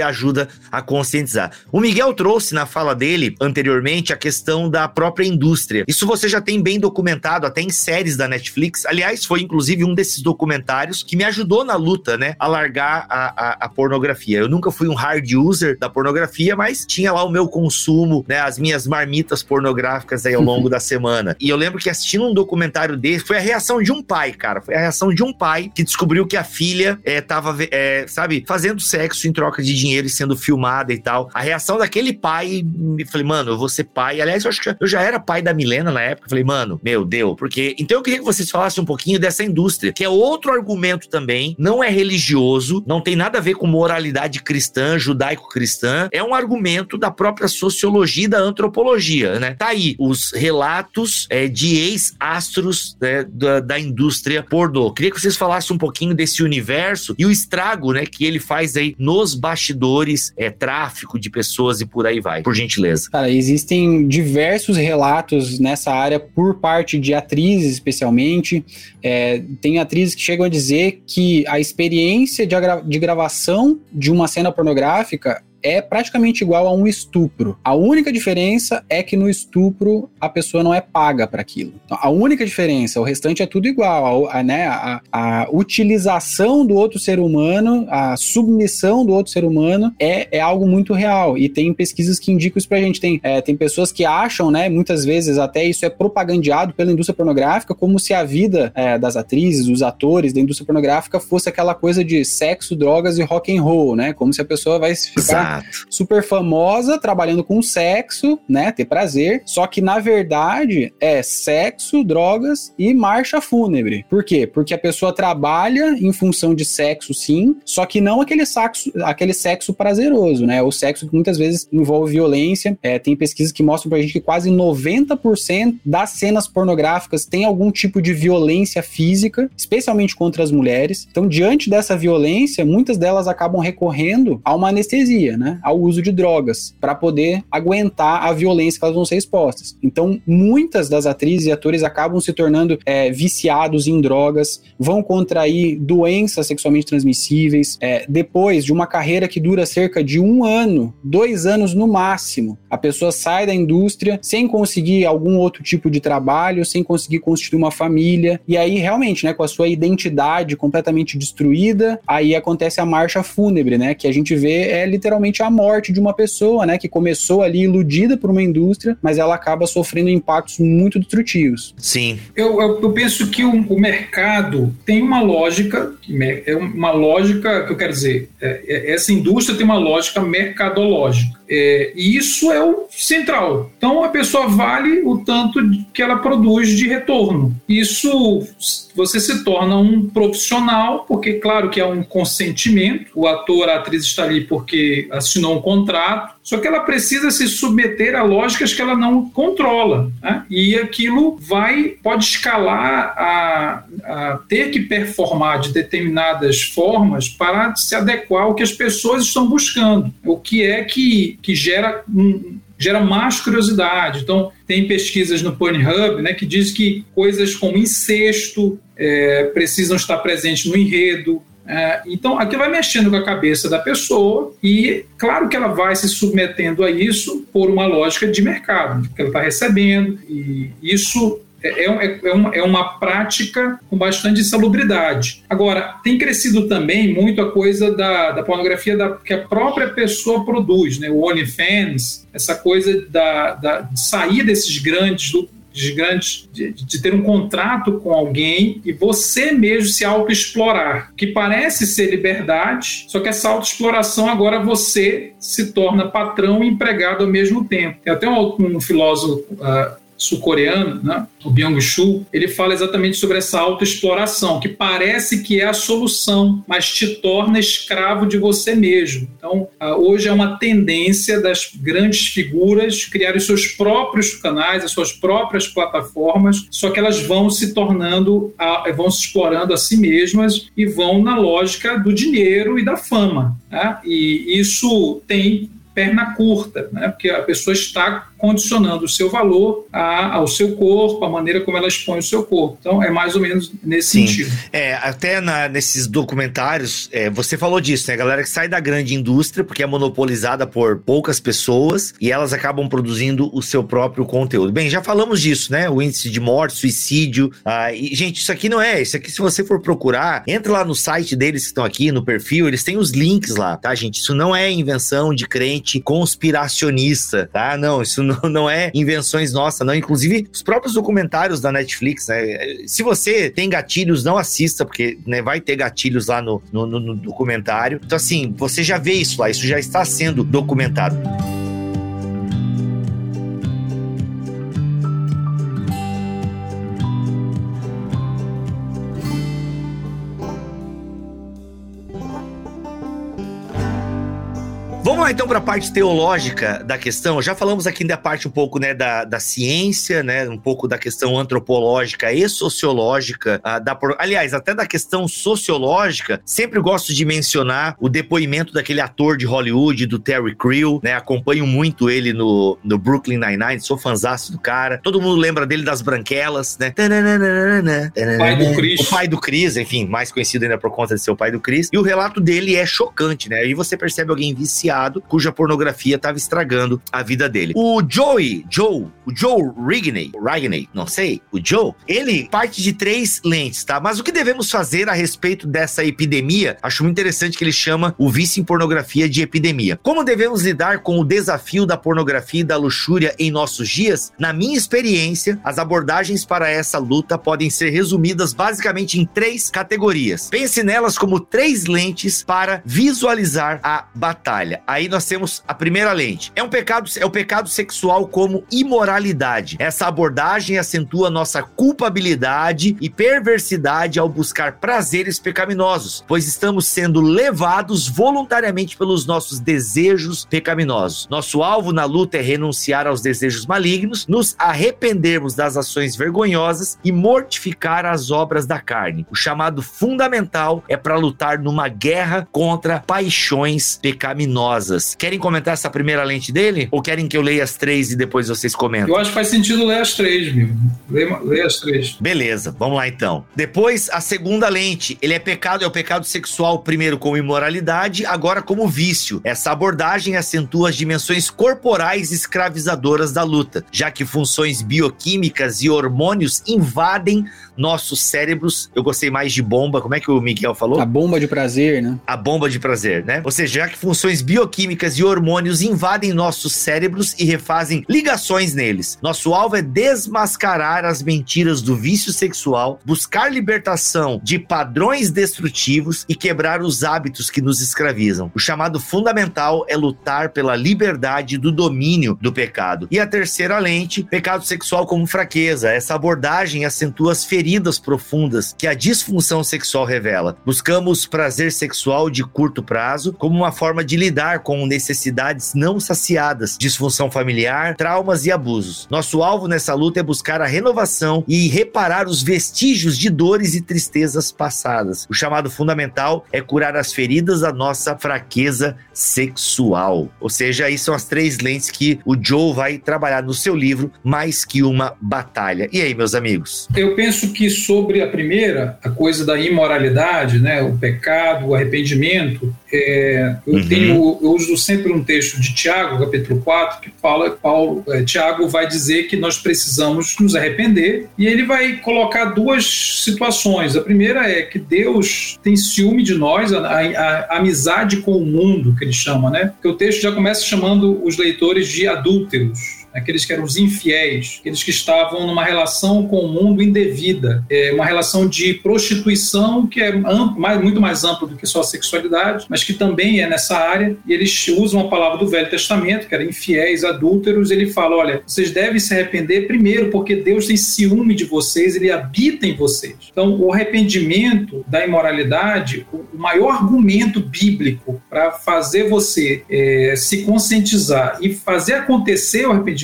Speaker 1: ajuda a conscientizar. O Miguel trouxe na fala dele anteriormente a questão da própria indústria. Isso você você já tem bem documentado, até em séries da Netflix. Aliás, foi inclusive um desses documentários que me ajudou na luta, né? A largar a, a, a pornografia. Eu nunca fui um hard user da pornografia, mas tinha lá o meu consumo, né? As minhas marmitas pornográficas aí ao longo da semana. E eu lembro que assistindo um documentário desse, foi a reação de um pai, cara. Foi a reação de um pai que descobriu que a filha é, tava, é, sabe, fazendo sexo em troca de dinheiro e sendo filmada e tal. A reação daquele pai, me falei, mano, eu vou ser pai. Aliás, eu acho que eu já era pai da Milena na época. Falei, mano, meu, deu. Porque. Então eu queria que vocês falassem um pouquinho dessa indústria, que é outro argumento também. Não é religioso, não tem nada a ver com moralidade cristã, judaico-cristã. É um argumento da própria sociologia e da antropologia, né? Tá aí os relatos é, de ex-astros né, da, da indústria pornô. Queria que vocês falassem um pouquinho desse universo e o estrago, né, que ele faz aí nos bastidores, é, tráfico de pessoas e por aí vai. Por gentileza.
Speaker 2: Cara, existem diversos relatos nessa área por parte de atrizes, especialmente. É, tem atrizes que chegam a dizer que a experiência de, de gravação de uma cena pornográfica é praticamente igual a um estupro. A única diferença é que no estupro a pessoa não é paga para aquilo. Então, a única diferença, o restante é tudo igual. A, a né, a, a, utilização do outro ser humano, a submissão do outro ser humano é, é algo muito real. E tem pesquisas que indicam isso pra gente. Tem, é, tem pessoas que acham, né, muitas vezes até isso é propagandeado pela indústria pornográfica, como se a vida é, das atrizes, dos atores da indústria pornográfica fosse aquela coisa de sexo, drogas e rock and roll, né? Como se a pessoa vai ficar Exato. super famosa, trabalhando com sexo, né? Ter prazer. Só que, na verdade, é sexo, drogas e marcha fúnebre. Por quê? Porque a pessoa trabalha em função de sexo, sim, só que não aquele sexo, aquele sexo prazeroso, né? O sexo que muitas vezes envolve violência. É, tem pesquisas que mostram pra gente que quase 90% das cenas pornográficas tem algum tipo de violência física, especialmente contra as mulheres. Então, diante dessa violência, muitas delas acabam recorrendo a uma anestesia, né, ao uso de drogas, para poder aguentar a violência que elas vão ser expostas. Então, muitas das atrizes e atores acabam se tornando é, viciados em drogas, vão contrair doenças sexualmente transmissíveis. É, depois de uma carreira que dura cerca de um ano, dois anos no máximo, a pessoa sai da indústria sem conseguir algum outro tipo de trabalho, sem conseguir constituir uma família, e aí realmente, né, com a sua identidade completamente destruída, aí acontece a marcha fúnebre, né, que a gente vê é literalmente realmente a morte de uma pessoa, né, que começou ali iludida por uma indústria, mas ela acaba sofrendo impactos muito destrutivos.
Speaker 1: Sim.
Speaker 3: Eu, eu, eu penso que o, o, mercado tem uma lógica, é uma lógica que eu quero dizer, é, é, essa indústria tem uma lógica mercadológica. É, e isso é o central. Então a pessoa vale o tanto que ela produz de retorno. Isso você se torna um profissional, porque claro que é um consentimento. O ator, a atriz está ali porque assinou um contrato, só que ela precisa se submeter a lógicas que ela não controla. Né? E aquilo vai, pode escalar a, a ter que performar de determinadas formas para se adequar ao que as pessoas estão buscando. O que é que que gera um, gera mais curiosidade. Então, tem pesquisas no Pornhub né, que diz que coisas como incesto é, precisam estar presentes no enredo. É, então, aquilo vai mexendo com a cabeça da pessoa e, claro que ela vai se submetendo a isso por uma lógica de mercado, que ela está recebendo, e isso é, é, é, uma, é uma prática com bastante insalubridade. Agora, tem crescido também muito a coisa da, da pornografia da, que a própria pessoa produz, né? o OnlyFans, essa coisa da, da, de sair desses grandes de, de, de, ter um contrato com alguém e você mesmo se autoexplorar, que parece ser liberdade, só que essa autoexploração agora você se torna patrão e empregado ao mesmo tempo. Tem até um, um filósofo uh, sul-coreano, né, o Byung-Chul, ele fala exatamente sobre essa autoexploração, que parece que é a solução, mas te torna escravo de você mesmo. Então, hoje é uma tendência das grandes figuras criarem seus próprios canais, as suas próprias plataformas, só que elas vão se tornando, vão se explorando a si mesmas e vão na lógica do dinheiro e da fama. Né? E isso tem perna curta, né? porque a pessoa está condicionando o seu valor a, ao seu corpo, a maneira como ela expõe o seu corpo. Então é mais ou menos nesse Sim. sentido.
Speaker 1: É, até na, nesses documentários, é, você falou disso, né? A galera que sai da grande indústria, porque é monopolizada por poucas pessoas e elas acabam produzindo o seu próprio conteúdo. Bem, já falamos disso, né? O índice de morte, suicídio. Ah, e, gente, isso aqui não é. Isso aqui, se você for procurar, entra lá no site deles que estão aqui, no perfil, eles têm os links lá, tá, gente? Isso não é invenção de crente conspiracionista, tá? Não, isso não, não é invenções nossas, não. Inclusive, os próprios documentários da Netflix, né? Se você tem gatilhos, não assista, porque né, vai ter gatilhos lá no, no, no documentário. Então, assim, você já vê isso lá, isso já está sendo documentado. Lá então para a parte teológica da questão. Já falamos aqui da parte um pouco né, da, da ciência, né, um pouco da questão antropológica e sociológica. Uh, da, aliás, até da questão sociológica, sempre gosto de mencionar o depoimento daquele ator de Hollywood, do Terry Crew. Né, acompanho muito ele no, no Brooklyn Nine-Nine, sou fanzaço do cara. Todo mundo lembra dele das branquelas, né?
Speaker 3: O pai do Chris.
Speaker 1: O pai do Chris, enfim, mais conhecido ainda por conta de ser o pai do Chris. E o relato dele é chocante, né? Aí você percebe alguém viciado cuja pornografia estava estragando a vida dele. O Joey, Joe, o Joe Rigney, Rigney, não sei, o Joe, ele parte de três lentes, tá? Mas o que devemos fazer a respeito dessa epidemia? Acho muito interessante que ele chama o vício em pornografia de epidemia. Como devemos lidar com o desafio da pornografia e da luxúria em nossos dias? Na minha experiência, as abordagens para essa luta podem ser resumidas basicamente em três categorias. Pense nelas como três lentes para visualizar a batalha. A aí nós temos a primeira lente. É um pecado, é o pecado sexual como imoralidade. Essa abordagem acentua nossa culpabilidade e perversidade ao buscar prazeres pecaminosos, pois estamos sendo levados voluntariamente pelos nossos desejos pecaminosos. Nosso alvo na luta é renunciar aos desejos malignos, nos arrependermos das ações vergonhosas e mortificar as obras da carne. O chamado fundamental é para lutar numa guerra contra paixões pecaminosas. Querem comentar essa primeira lente dele? Ou querem que eu leia as três e depois vocês comentem?
Speaker 3: Eu acho que faz sentido ler as três, meu. Leia, as três.
Speaker 1: Beleza, vamos lá então. Depois, a segunda lente. Ele é pecado, é o pecado sexual, primeiro como imoralidade, agora como vício. Essa abordagem acentua as dimensões corporais escravizadoras da luta, já que funções bioquímicas e hormônios invadem nossos cérebros. Eu gostei mais de bomba. Como é que o Miguel falou?
Speaker 2: A bomba de prazer, né?
Speaker 1: A bomba de prazer, né? Ou seja, já que funções bioquímicas e hormônios invadem nossos cérebros e refazem ligações neles. Nosso alvo é desmascarar as mentiras do vício sexual, buscar libertação de padrões destrutivos e quebrar os hábitos que nos escravizam. O chamado fundamental é lutar pela liberdade do domínio do pecado. E a terceira lente, pecado sexual como fraqueza. Essa abordagem acentua as feridas feridas profundas que a disfunção sexual revela. Buscamos prazer sexual de curto prazo como uma forma de lidar com necessidades não saciadas, disfunção familiar, traumas e abusos. Nosso alvo nessa luta é buscar a renovação e reparar os vestígios de dores e tristezas passadas. O chamado fundamental é curar as feridas da nossa fraqueza sexual. Ou seja, aí são as três lentes que o Joe vai trabalhar no seu livro Mais que uma batalha. E aí, meus amigos?
Speaker 3: Eu penso que que sobre a primeira, a coisa da imoralidade, né, o pecado, o arrependimento, é, eu uhum. tenho, eu uso sempre um texto de Tiago, capítulo 4, que fala, Paulo, é, Tiago vai dizer que nós precisamos nos arrepender, e ele vai colocar duas situações. A primeira é que Deus tem ciúme de nós, a, a, a amizade com o mundo, que ele chama, né? Porque o texto já começa chamando os leitores de adúlteros aqueles que eram os infiéis, aqueles que estavam numa relação com o mundo indevida, é uma relação de prostituição que é amplo, mais, muito mais ampla do que só a sexualidade, mas que também é nessa área, e eles usam a palavra do Velho Testamento, que era infiéis, adúlteros, ele fala, olha, vocês devem se arrepender primeiro, porque Deus tem ciúme de vocês, ele habita em vocês. Então, o arrependimento da imoralidade, o maior argumento bíblico para fazer você é, se conscientizar e fazer acontecer o arrependimento,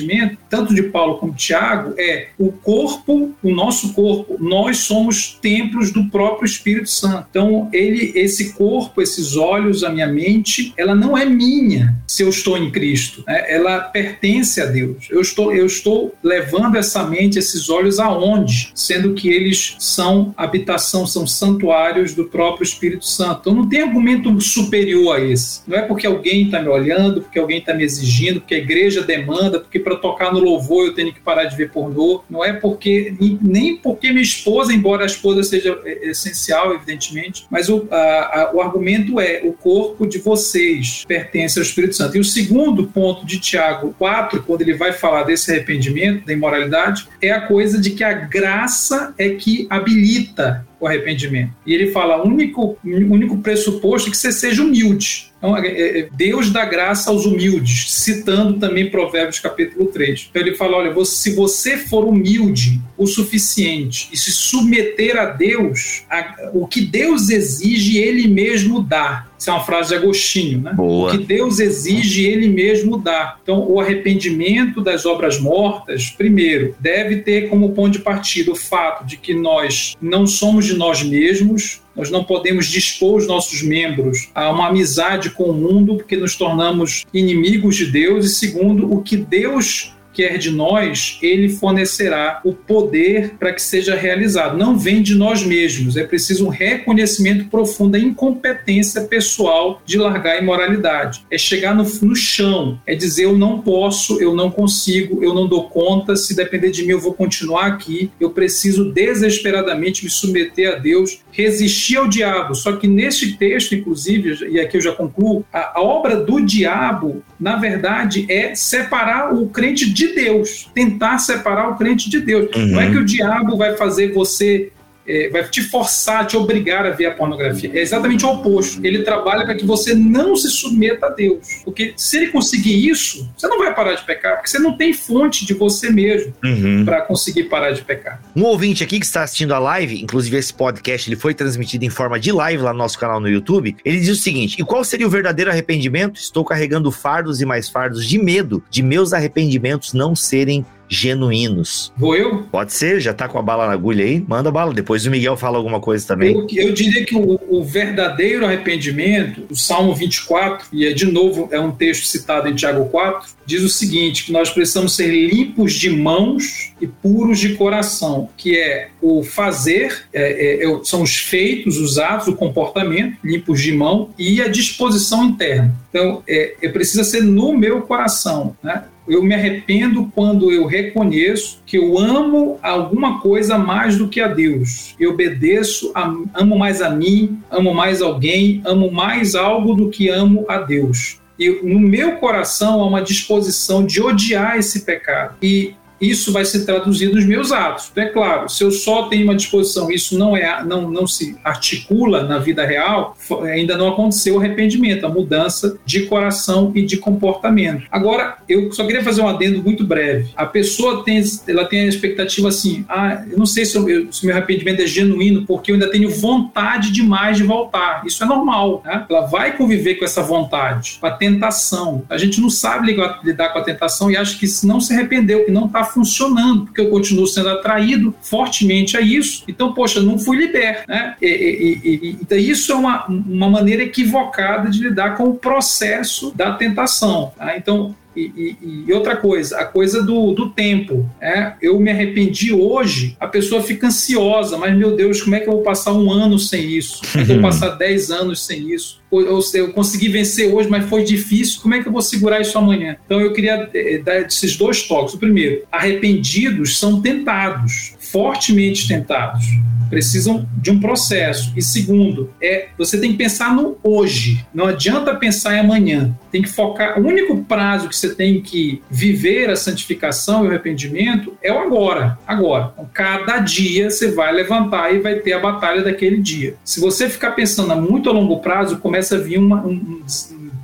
Speaker 3: tanto de Paulo como de Tiago, é o corpo, o nosso corpo, nós somos templos do próprio Espírito Santo. Então, ele, esse corpo, esses olhos, a minha mente, ela não é minha se eu estou em Cristo, né? ela pertence a Deus. Eu estou, eu estou levando essa mente, esses olhos aonde? Sendo que eles são habitação, são santuários do próprio Espírito Santo. Então, não tem argumento superior a esse. Não é porque alguém está me olhando, porque alguém está me exigindo, porque a igreja demanda, porque para tocar no louvor eu tenho que parar de ver pornô. Não é porque, nem porque minha esposa, embora a esposa seja é, essencial, evidentemente, mas o, a, a, o argumento é o corpo de vocês pertence ao Espírito Santo. E o segundo ponto de Tiago 4, quando ele vai falar desse arrependimento, da imoralidade, é a coisa de que a graça é que habilita o arrependimento. E ele fala: o único, único pressuposto é que você seja humilde. Então, é, é, é Deus dá graça aos humildes, citando também Provérbios capítulo 3. Então ele fala: olha, se você for humilde o suficiente e se submeter a Deus, a, o que Deus exige, ele mesmo dá. Isso é uma frase de Agostinho, né?
Speaker 1: Boa.
Speaker 3: O que Deus exige, ele mesmo dá. Então, o arrependimento das obras mortas, primeiro, deve ter como ponto de partida o fato de que nós não somos de nós mesmos, nós não podemos dispor os nossos membros a uma amizade com o mundo, porque nos tornamos inimigos de Deus. E segundo, o que Deus quer de nós, ele fornecerá o poder para que seja realizado. Não vem de nós mesmos, é preciso um reconhecimento profundo da incompetência pessoal de largar a imoralidade. É chegar no, no chão, é dizer eu não posso, eu não consigo, eu não dou conta, se depender de mim eu vou continuar aqui, eu preciso desesperadamente me submeter a Deus, resistir ao diabo. Só que neste texto, inclusive, e aqui eu já concluo, a, a obra do diabo, na verdade, é separar o crente de Deus, tentar separar o crente de Deus. Uhum. Não é que o diabo vai fazer você é, vai te forçar, te obrigar a ver a pornografia. É exatamente o oposto. Ele trabalha para que você não se submeta a Deus. Porque se ele conseguir isso, você não vai parar de pecar, porque você não tem fonte de você mesmo uhum. para conseguir parar de pecar.
Speaker 1: Um ouvinte aqui que está assistindo a live, inclusive esse podcast, ele foi transmitido em forma de live lá no nosso canal no YouTube. Ele diz o seguinte: e qual seria o verdadeiro arrependimento? Estou carregando fardos e mais fardos de medo de meus arrependimentos não serem genuínos.
Speaker 3: Vou eu?
Speaker 1: Pode ser, já tá com a bala na agulha aí? Manda bala. Depois o Miguel fala alguma coisa também.
Speaker 3: Eu, eu diria que o, o, verdadeiro arrependimento, o Salmo 24, e é de novo, é um texto citado em Tiago 4, diz o seguinte: que nós precisamos ser limpos de mãos e puros de coração, que é o fazer, é, é, é são os feitos, os atos, o comportamento, limpos de mão, e a disposição interna. Então, é, é precisa ser no meu coração, né? Eu me arrependo quando eu reconheço que eu amo alguma coisa mais do que a Deus. Eu obedeço, amo mais a mim, amo mais alguém, amo mais algo do que amo a Deus. E no meu coração há uma disposição de odiar esse pecado. E isso vai se traduzir nos meus atos. É claro, se eu só tenho uma disposição, isso não é, não, não se articula na vida real, ainda não aconteceu o arrependimento, a mudança de coração e de comportamento. Agora, eu só queria fazer um adendo muito breve. A pessoa tem, ela tem a expectativa assim, ah, eu não sei se, eu, se meu arrependimento é genuíno, porque eu ainda tenho vontade demais de voltar. Isso é normal, né? Ela vai conviver com essa vontade, com a tentação. A gente não sabe lidar com a tentação e acha que se não se arrependeu, que não está funcionando, porque eu continuo sendo atraído fortemente a isso. Então, poxa, não fui liberto. Né? E, e, e, então, isso é uma, uma maneira equivocada de lidar com o processo da tentação. Tá? Então, e, e, e, outra coisa, a coisa do, do tempo. É, eu me arrependi hoje, a pessoa fica ansiosa, mas meu Deus, como é que eu vou passar um ano sem isso? Como é que eu vou passar dez anos sem isso? Eu, eu consegui vencer hoje, mas foi difícil, como é que eu vou segurar isso amanhã? Então eu queria é, dar esses dois toques. O primeiro, arrependidos são tentados, fortemente tentados precisam de um processo. E segundo, é você tem que pensar no hoje. Não adianta pensar em amanhã. Tem que focar. O único prazo que você tem que viver a santificação e o arrependimento é o agora. Agora. Então, cada dia você vai levantar e vai ter a batalha daquele dia. Se você ficar pensando a muito a longo prazo, começa a vir uma, um,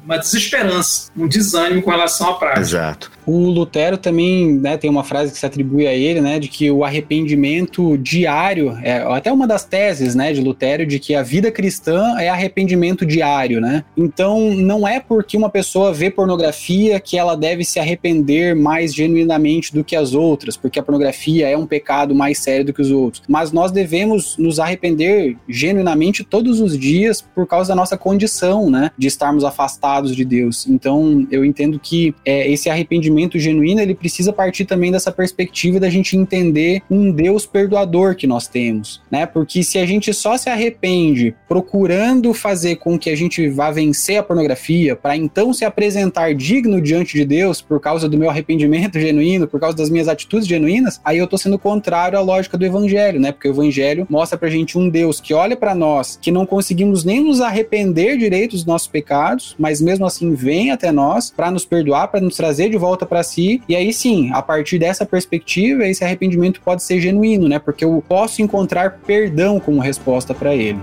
Speaker 3: uma desesperança, um desânimo com relação à prática.
Speaker 1: Exato.
Speaker 2: O Lutero também né, tem uma frase que se atribui a ele, né, de que o arrependimento diário, é até uma das teses, né, de Lutero, de que a vida cristã é arrependimento diário, né? Então não é porque uma pessoa vê pornografia que ela deve se arrepender mais genuinamente do que as outras, porque a pornografia é um pecado mais sério do que os outros. Mas nós devemos nos arrepender genuinamente todos os dias por causa da nossa condição, né, de estarmos afastados de Deus. Então eu entendo que é, esse arrependimento genuíno, ele precisa partir também dessa perspectiva da gente entender um Deus perdoador que nós temos, né? Porque se a gente só se arrepende procurando fazer com que a gente vá vencer a pornografia, para então se apresentar digno diante de Deus por causa do meu arrependimento genuíno, por causa das minhas atitudes genuínas, aí eu tô sendo contrário à lógica do evangelho, né? Porque o evangelho mostra pra gente um Deus que olha para nós, que não conseguimos nem nos arrepender direito dos nossos pecados, mas mesmo assim vem até nós para nos perdoar, para nos trazer de volta para si. E aí sim, a partir dessa perspectiva, esse arrependimento pode ser genuíno, né? Porque eu posso encontrar perdão como resposta para ele.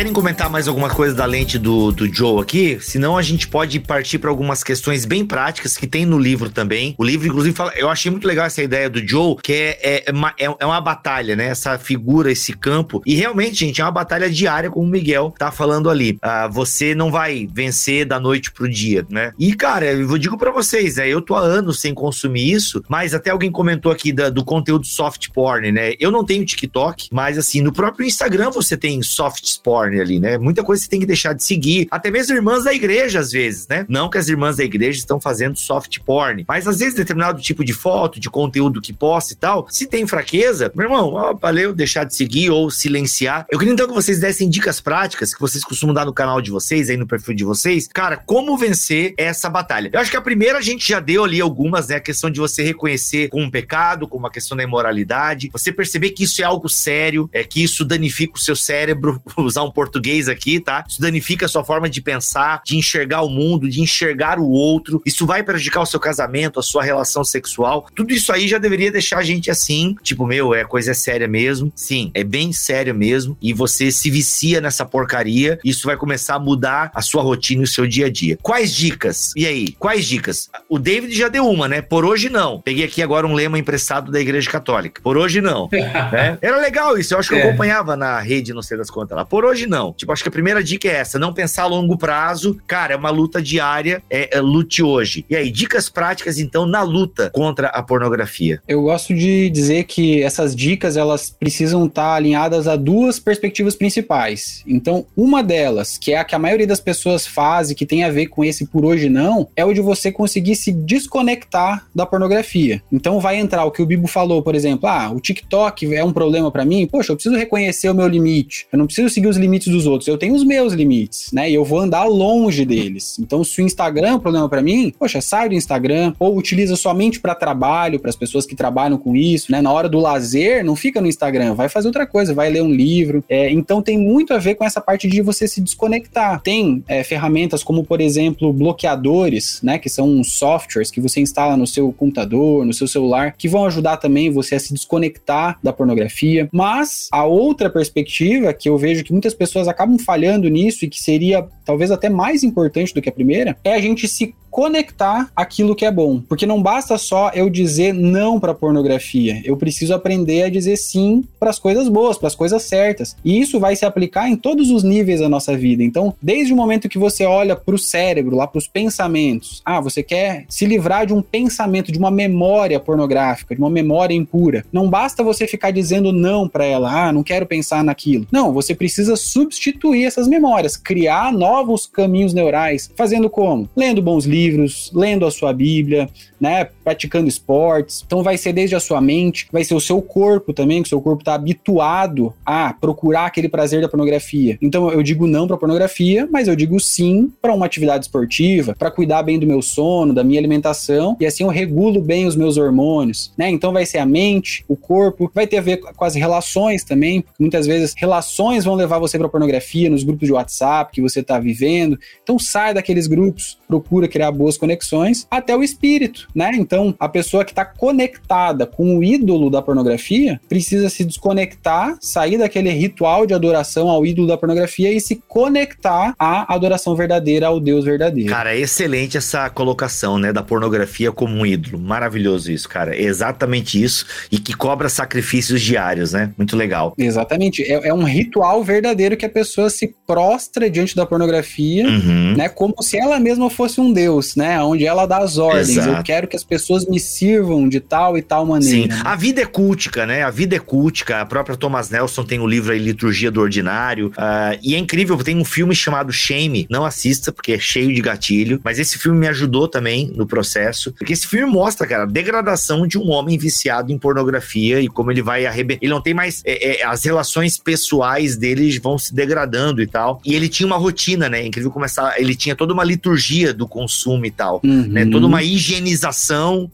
Speaker 1: Querem comentar mais alguma coisa da lente do, do Joe aqui? Senão a gente pode partir para algumas questões bem práticas que tem no livro também. O livro, inclusive, fala. Eu achei muito legal essa ideia do Joe, que é, é, é uma, é, é uma batalha, né? Essa figura, esse campo. E realmente, gente, é uma batalha diária, como o Miguel tá falando ali. Ah, você não vai vencer da noite pro dia, né? E, cara, eu digo para vocês, né? Eu tô há anos sem consumir isso, mas até alguém comentou aqui da, do conteúdo soft porn, né? Eu não tenho TikTok, mas assim, no próprio Instagram você tem soft porn ali, né? Muita coisa você tem que deixar de seguir. Até mesmo irmãs da igreja, às vezes, né? Não que as irmãs da igreja estão fazendo soft porn, mas às vezes determinado tipo de foto, de conteúdo que posta e tal, se tem fraqueza, meu irmão, ó, valeu deixar de seguir ou silenciar. Eu queria então que vocês dessem dicas práticas que vocês costumam dar no canal de vocês, aí no perfil de vocês. Cara, como vencer essa batalha? Eu acho que a primeira a gente já deu ali algumas, né? A questão de você reconhecer como um pecado, como a questão da imoralidade, você perceber que isso é algo sério, é que isso danifica o seu cérebro, usar um português aqui, tá? Isso danifica a sua forma de pensar, de enxergar o mundo, de enxergar o outro. Isso vai prejudicar o seu casamento, a sua relação sexual. Tudo isso aí já deveria deixar a gente assim, tipo, meu, é coisa séria mesmo. Sim, é bem sério mesmo. E você se vicia nessa porcaria. Isso vai começar a mudar a sua rotina e o seu dia a dia. Quais dicas? E aí? Quais dicas? O David já deu uma, né? Por hoje não. Peguei aqui agora um lema emprestado da Igreja Católica. Por hoje não. né? Era legal isso. Eu acho que eu é. acompanhava na rede, não sei das contas lá. Por hoje não. Tipo, acho que a primeira dica é essa: não pensar a longo prazo. Cara, é uma luta diária, é, é lute hoje. E aí, dicas práticas, então, na luta contra a pornografia.
Speaker 2: Eu gosto de dizer que essas dicas elas precisam estar alinhadas a duas perspectivas principais. Então, uma delas, que é a que a maioria das pessoas faz e que tem a ver com esse por hoje não, é o de você conseguir se desconectar da pornografia. Então, vai entrar o que o Bibo falou, por exemplo, ah, o TikTok é um problema para mim. Poxa, eu preciso reconhecer o meu limite. Eu não preciso seguir os limites dos outros. Eu tenho os meus limites, né? E eu vou andar longe deles. Então, se o Instagram é um problema para mim, poxa, sai do Instagram ou utiliza somente para trabalho, para as pessoas que trabalham com isso, né? Na hora do lazer, não fica no Instagram, vai fazer outra coisa, vai ler um livro. É, então, tem muito a ver com essa parte de você se desconectar. Tem é, ferramentas como, por exemplo, bloqueadores, né? Que são softwares que você instala no seu computador, no seu celular, que vão ajudar também você a se desconectar da pornografia. Mas a outra perspectiva que eu vejo que muitas pessoas acabam falhando nisso e que seria talvez até mais importante do que a primeira, é a gente se conectar aquilo que é bom. Porque não basta só eu dizer não para pornografia. Eu preciso aprender a dizer sim para as coisas boas, para as coisas certas. E isso vai se aplicar em todos os níveis da nossa vida. Então, desde o momento que você olha para o cérebro, lá para os pensamentos, ah, você quer se livrar de um pensamento, de uma memória pornográfica, de uma memória impura. Não basta você ficar dizendo não para ela, ah, não quero pensar naquilo. Não, você precisa substituir essas memórias, criar novos caminhos neurais. Fazendo como? Lendo bons livros livros, lendo a sua Bíblia, né, praticando esportes. Então vai ser desde a sua mente, vai ser o seu corpo também, que o seu corpo está habituado a procurar aquele prazer da pornografia. Então eu digo não para pornografia, mas eu digo sim para uma atividade esportiva, para cuidar bem do meu sono, da minha alimentação e assim eu regulo bem os meus hormônios, né? Então vai ser a mente, o corpo, vai ter a ver com as relações também, porque muitas vezes relações vão levar você para pornografia nos grupos de WhatsApp que você está vivendo. Então sai daqueles grupos, procura criar criar boas conexões, até o espírito, né? Então, a pessoa que está conectada com o ídolo da pornografia precisa se desconectar, sair daquele ritual de adoração ao ídolo da pornografia e se conectar à adoração verdadeira ao Deus verdadeiro.
Speaker 1: Cara, é excelente essa colocação, né, da pornografia como um ídolo. Maravilhoso isso, cara. É exatamente isso e que cobra sacrifícios diários, né? Muito legal.
Speaker 2: Exatamente. É, é um ritual verdadeiro que a pessoa se prostra diante da pornografia, uhum. né, como se ela mesma fosse um deus, né, onde ela dá as ordens. Exato. Eu quero que as pessoas me sirvam de tal e tal maneira.
Speaker 1: Sim. A vida é cultica, né? A vida é cultica. A própria Thomas Nelson tem o um livro aí, Liturgia do Ordinário. Uh, e é incrível, tem um filme chamado Shame. Não assista, porque é cheio de gatilho. Mas esse filme me ajudou também no processo. Porque esse filme mostra, cara, a degradação de um homem viciado em pornografia e como ele vai arrebentar. Ele não tem mais. É, é, as relações pessoais dele vão se degradando e tal. E ele tinha uma rotina, né? É incrível começar. Ele tinha toda uma liturgia do consumo e tal. Uhum. Né? Toda uma higienização,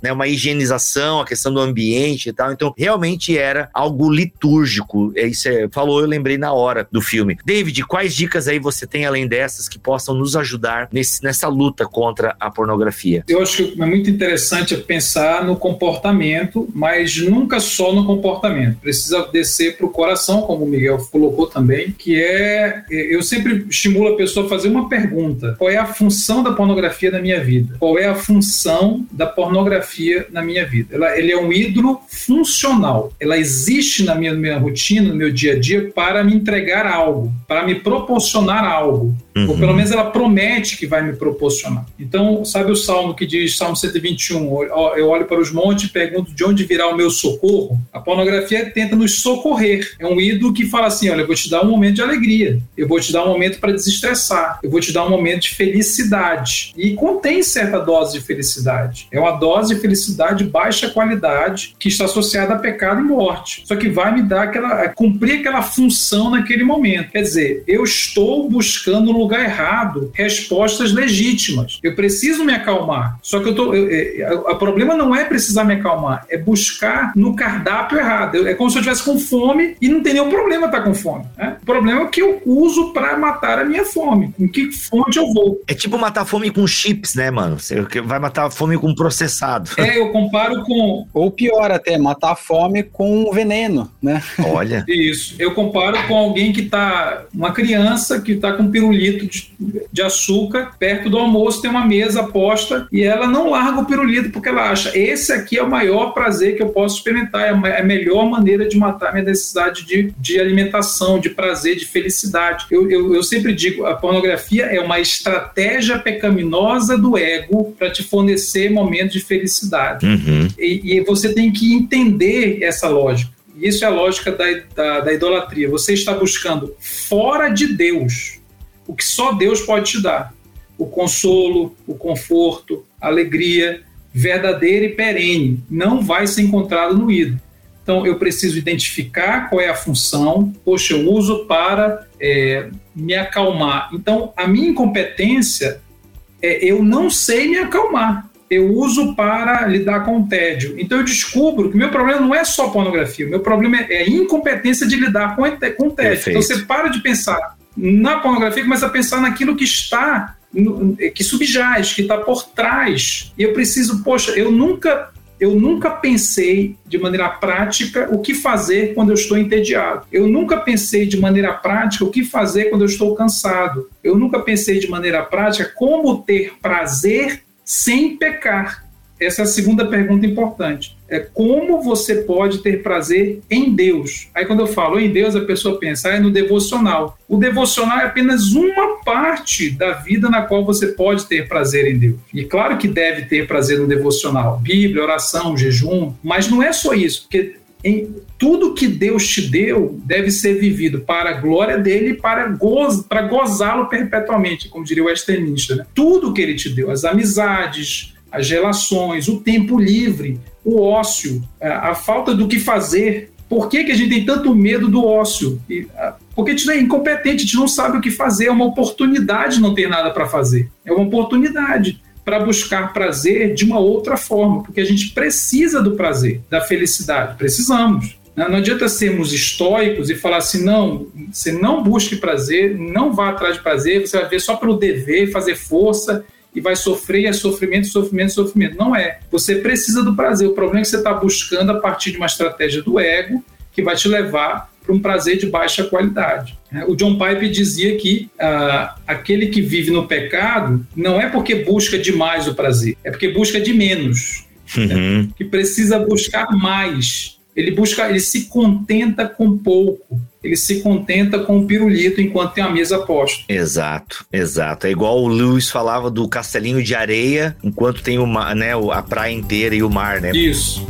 Speaker 1: né? Uma higienização, a questão do ambiente e tal. Então, realmente era algo litúrgico. É isso você falou, eu lembrei na hora do filme. David, quais dicas aí você tem além dessas que possam nos ajudar nesse, nessa luta contra a pornografia?
Speaker 3: Eu acho que é muito interessante pensar no comportamento, mas nunca só no comportamento. Precisa descer para o coração, como o Miguel colocou também, que é eu sempre estimulo a pessoa a fazer uma pergunta: qual é a função da pornografia na minha vida? Qual é a função da pornografia na minha vida? Ela, ele é um ídolo funcional. Ela existe na minha, minha rotina, no meu dia a dia, para me entregar algo, para me proporcionar algo. Uhum. Ou pelo menos ela promete que vai me proporcionar. Então, sabe o salmo que diz, Salmo 121, eu olho para os montes e pergunto de onde virá o meu socorro? A pornografia tenta nos socorrer. É um ídolo que fala assim: olha, eu vou te dar um momento de alegria, eu vou te dar um momento para desestressar, eu vou te dar um momento de felicidade. E contém certa dose de felicidade. É uma dose de felicidade de baixa qualidade que está associada a pecado e morte. Só que vai me dar aquela. cumprir aquela função naquele momento. Quer dizer, eu estou buscando no lugar errado respostas legítimas. Eu preciso me acalmar. Só que eu tô. O problema não é precisar me acalmar, é buscar no cardápio errado. É como se eu estivesse com fome e não tem nenhum problema estar com fome. Né? O problema é o que eu uso para matar a minha fome. Em que fonte eu vou?
Speaker 1: É tipo matar fome com chips, né, mano? Você vai matar fome com processado.
Speaker 3: É, eu comparo com.
Speaker 2: Ou pior até, matar a fome com veneno, né?
Speaker 1: Olha.
Speaker 3: Isso. Eu comparo com alguém que tá. Uma criança que tá com pirulito de, de açúcar perto do almoço, tem uma mesa posta e ela não larga o pirulito porque ela acha esse aqui é o maior prazer que eu posso experimentar, é a é melhor maneira de matar minha necessidade de, de alimentação, de prazer, de felicidade. Eu, eu, eu sempre digo, a pornografia é uma estratégia pecaminosa do ego para te fornecer momentos de felicidade. Uhum. E, e você tem que entender essa lógica. Isso é a lógica da, da, da, idolatria. Você está buscando fora de Deus o que só Deus pode te dar: o consolo, o conforto, a alegria verdadeira e perene. Não vai ser encontrado no ídolo. Então, eu preciso identificar qual é a função. Poxa, eu uso para é, me acalmar. Então, a minha incompetência é eu não sei me acalmar eu uso para lidar com o tédio. Então eu descubro que meu problema não é só pornografia, o meu problema é a incompetência de lidar com, o tédio. Perfeito. Então você para de pensar na pornografia e começa a pensar naquilo que está, que subjaz, que está por trás. E eu preciso, poxa, eu nunca eu nunca pensei de maneira prática o que fazer quando eu estou entediado. Eu nunca pensei de maneira prática o que fazer quando eu estou cansado. Eu nunca pensei de maneira prática como ter prazer sem pecar? Essa é a segunda pergunta importante. É como você pode ter prazer em Deus? Aí quando eu falo em Deus, a pessoa pensa, ah, é no devocional. O devocional é apenas uma parte da vida na qual você pode ter prazer em Deus. E claro que deve ter prazer no devocional, Bíblia, oração, jejum, mas não é só isso, porque em tudo que Deus te deu deve ser vivido para a glória dele e para, goz, para gozá-lo perpetuamente, como diria o Westminster. Né? Tudo que ele te deu, as amizades, as relações, o tempo livre, o ócio, a, a falta do que fazer. Por que, que a gente tem tanto medo do ócio? E, a, porque a gente é incompetente, a gente não sabe o que fazer, é uma oportunidade não ter nada para fazer. É uma oportunidade para buscar prazer de uma outra forma, porque a gente precisa do prazer, da felicidade, precisamos. Não adianta sermos estoicos e falar assim, não, você não busque prazer, não vá atrás de prazer, você vai ver só pelo dever, fazer força e vai sofrer, e é sofrimento, sofrimento, sofrimento. Não é. Você precisa do prazer. O problema é que você está buscando a partir de uma estratégia do ego que vai te levar para um prazer de baixa qualidade. O John Pipe dizia que ah, aquele que vive no pecado não é porque busca demais o prazer, é porque busca de menos. Uhum. Né? Que precisa buscar mais. Ele busca, ele se contenta com pouco. Ele se contenta com o pirulito enquanto tem a mesa posta.
Speaker 1: Exato, exato. É igual o Lewis falava do castelinho de areia, enquanto tem o mar, né, a praia inteira e o mar, né?
Speaker 3: Isso.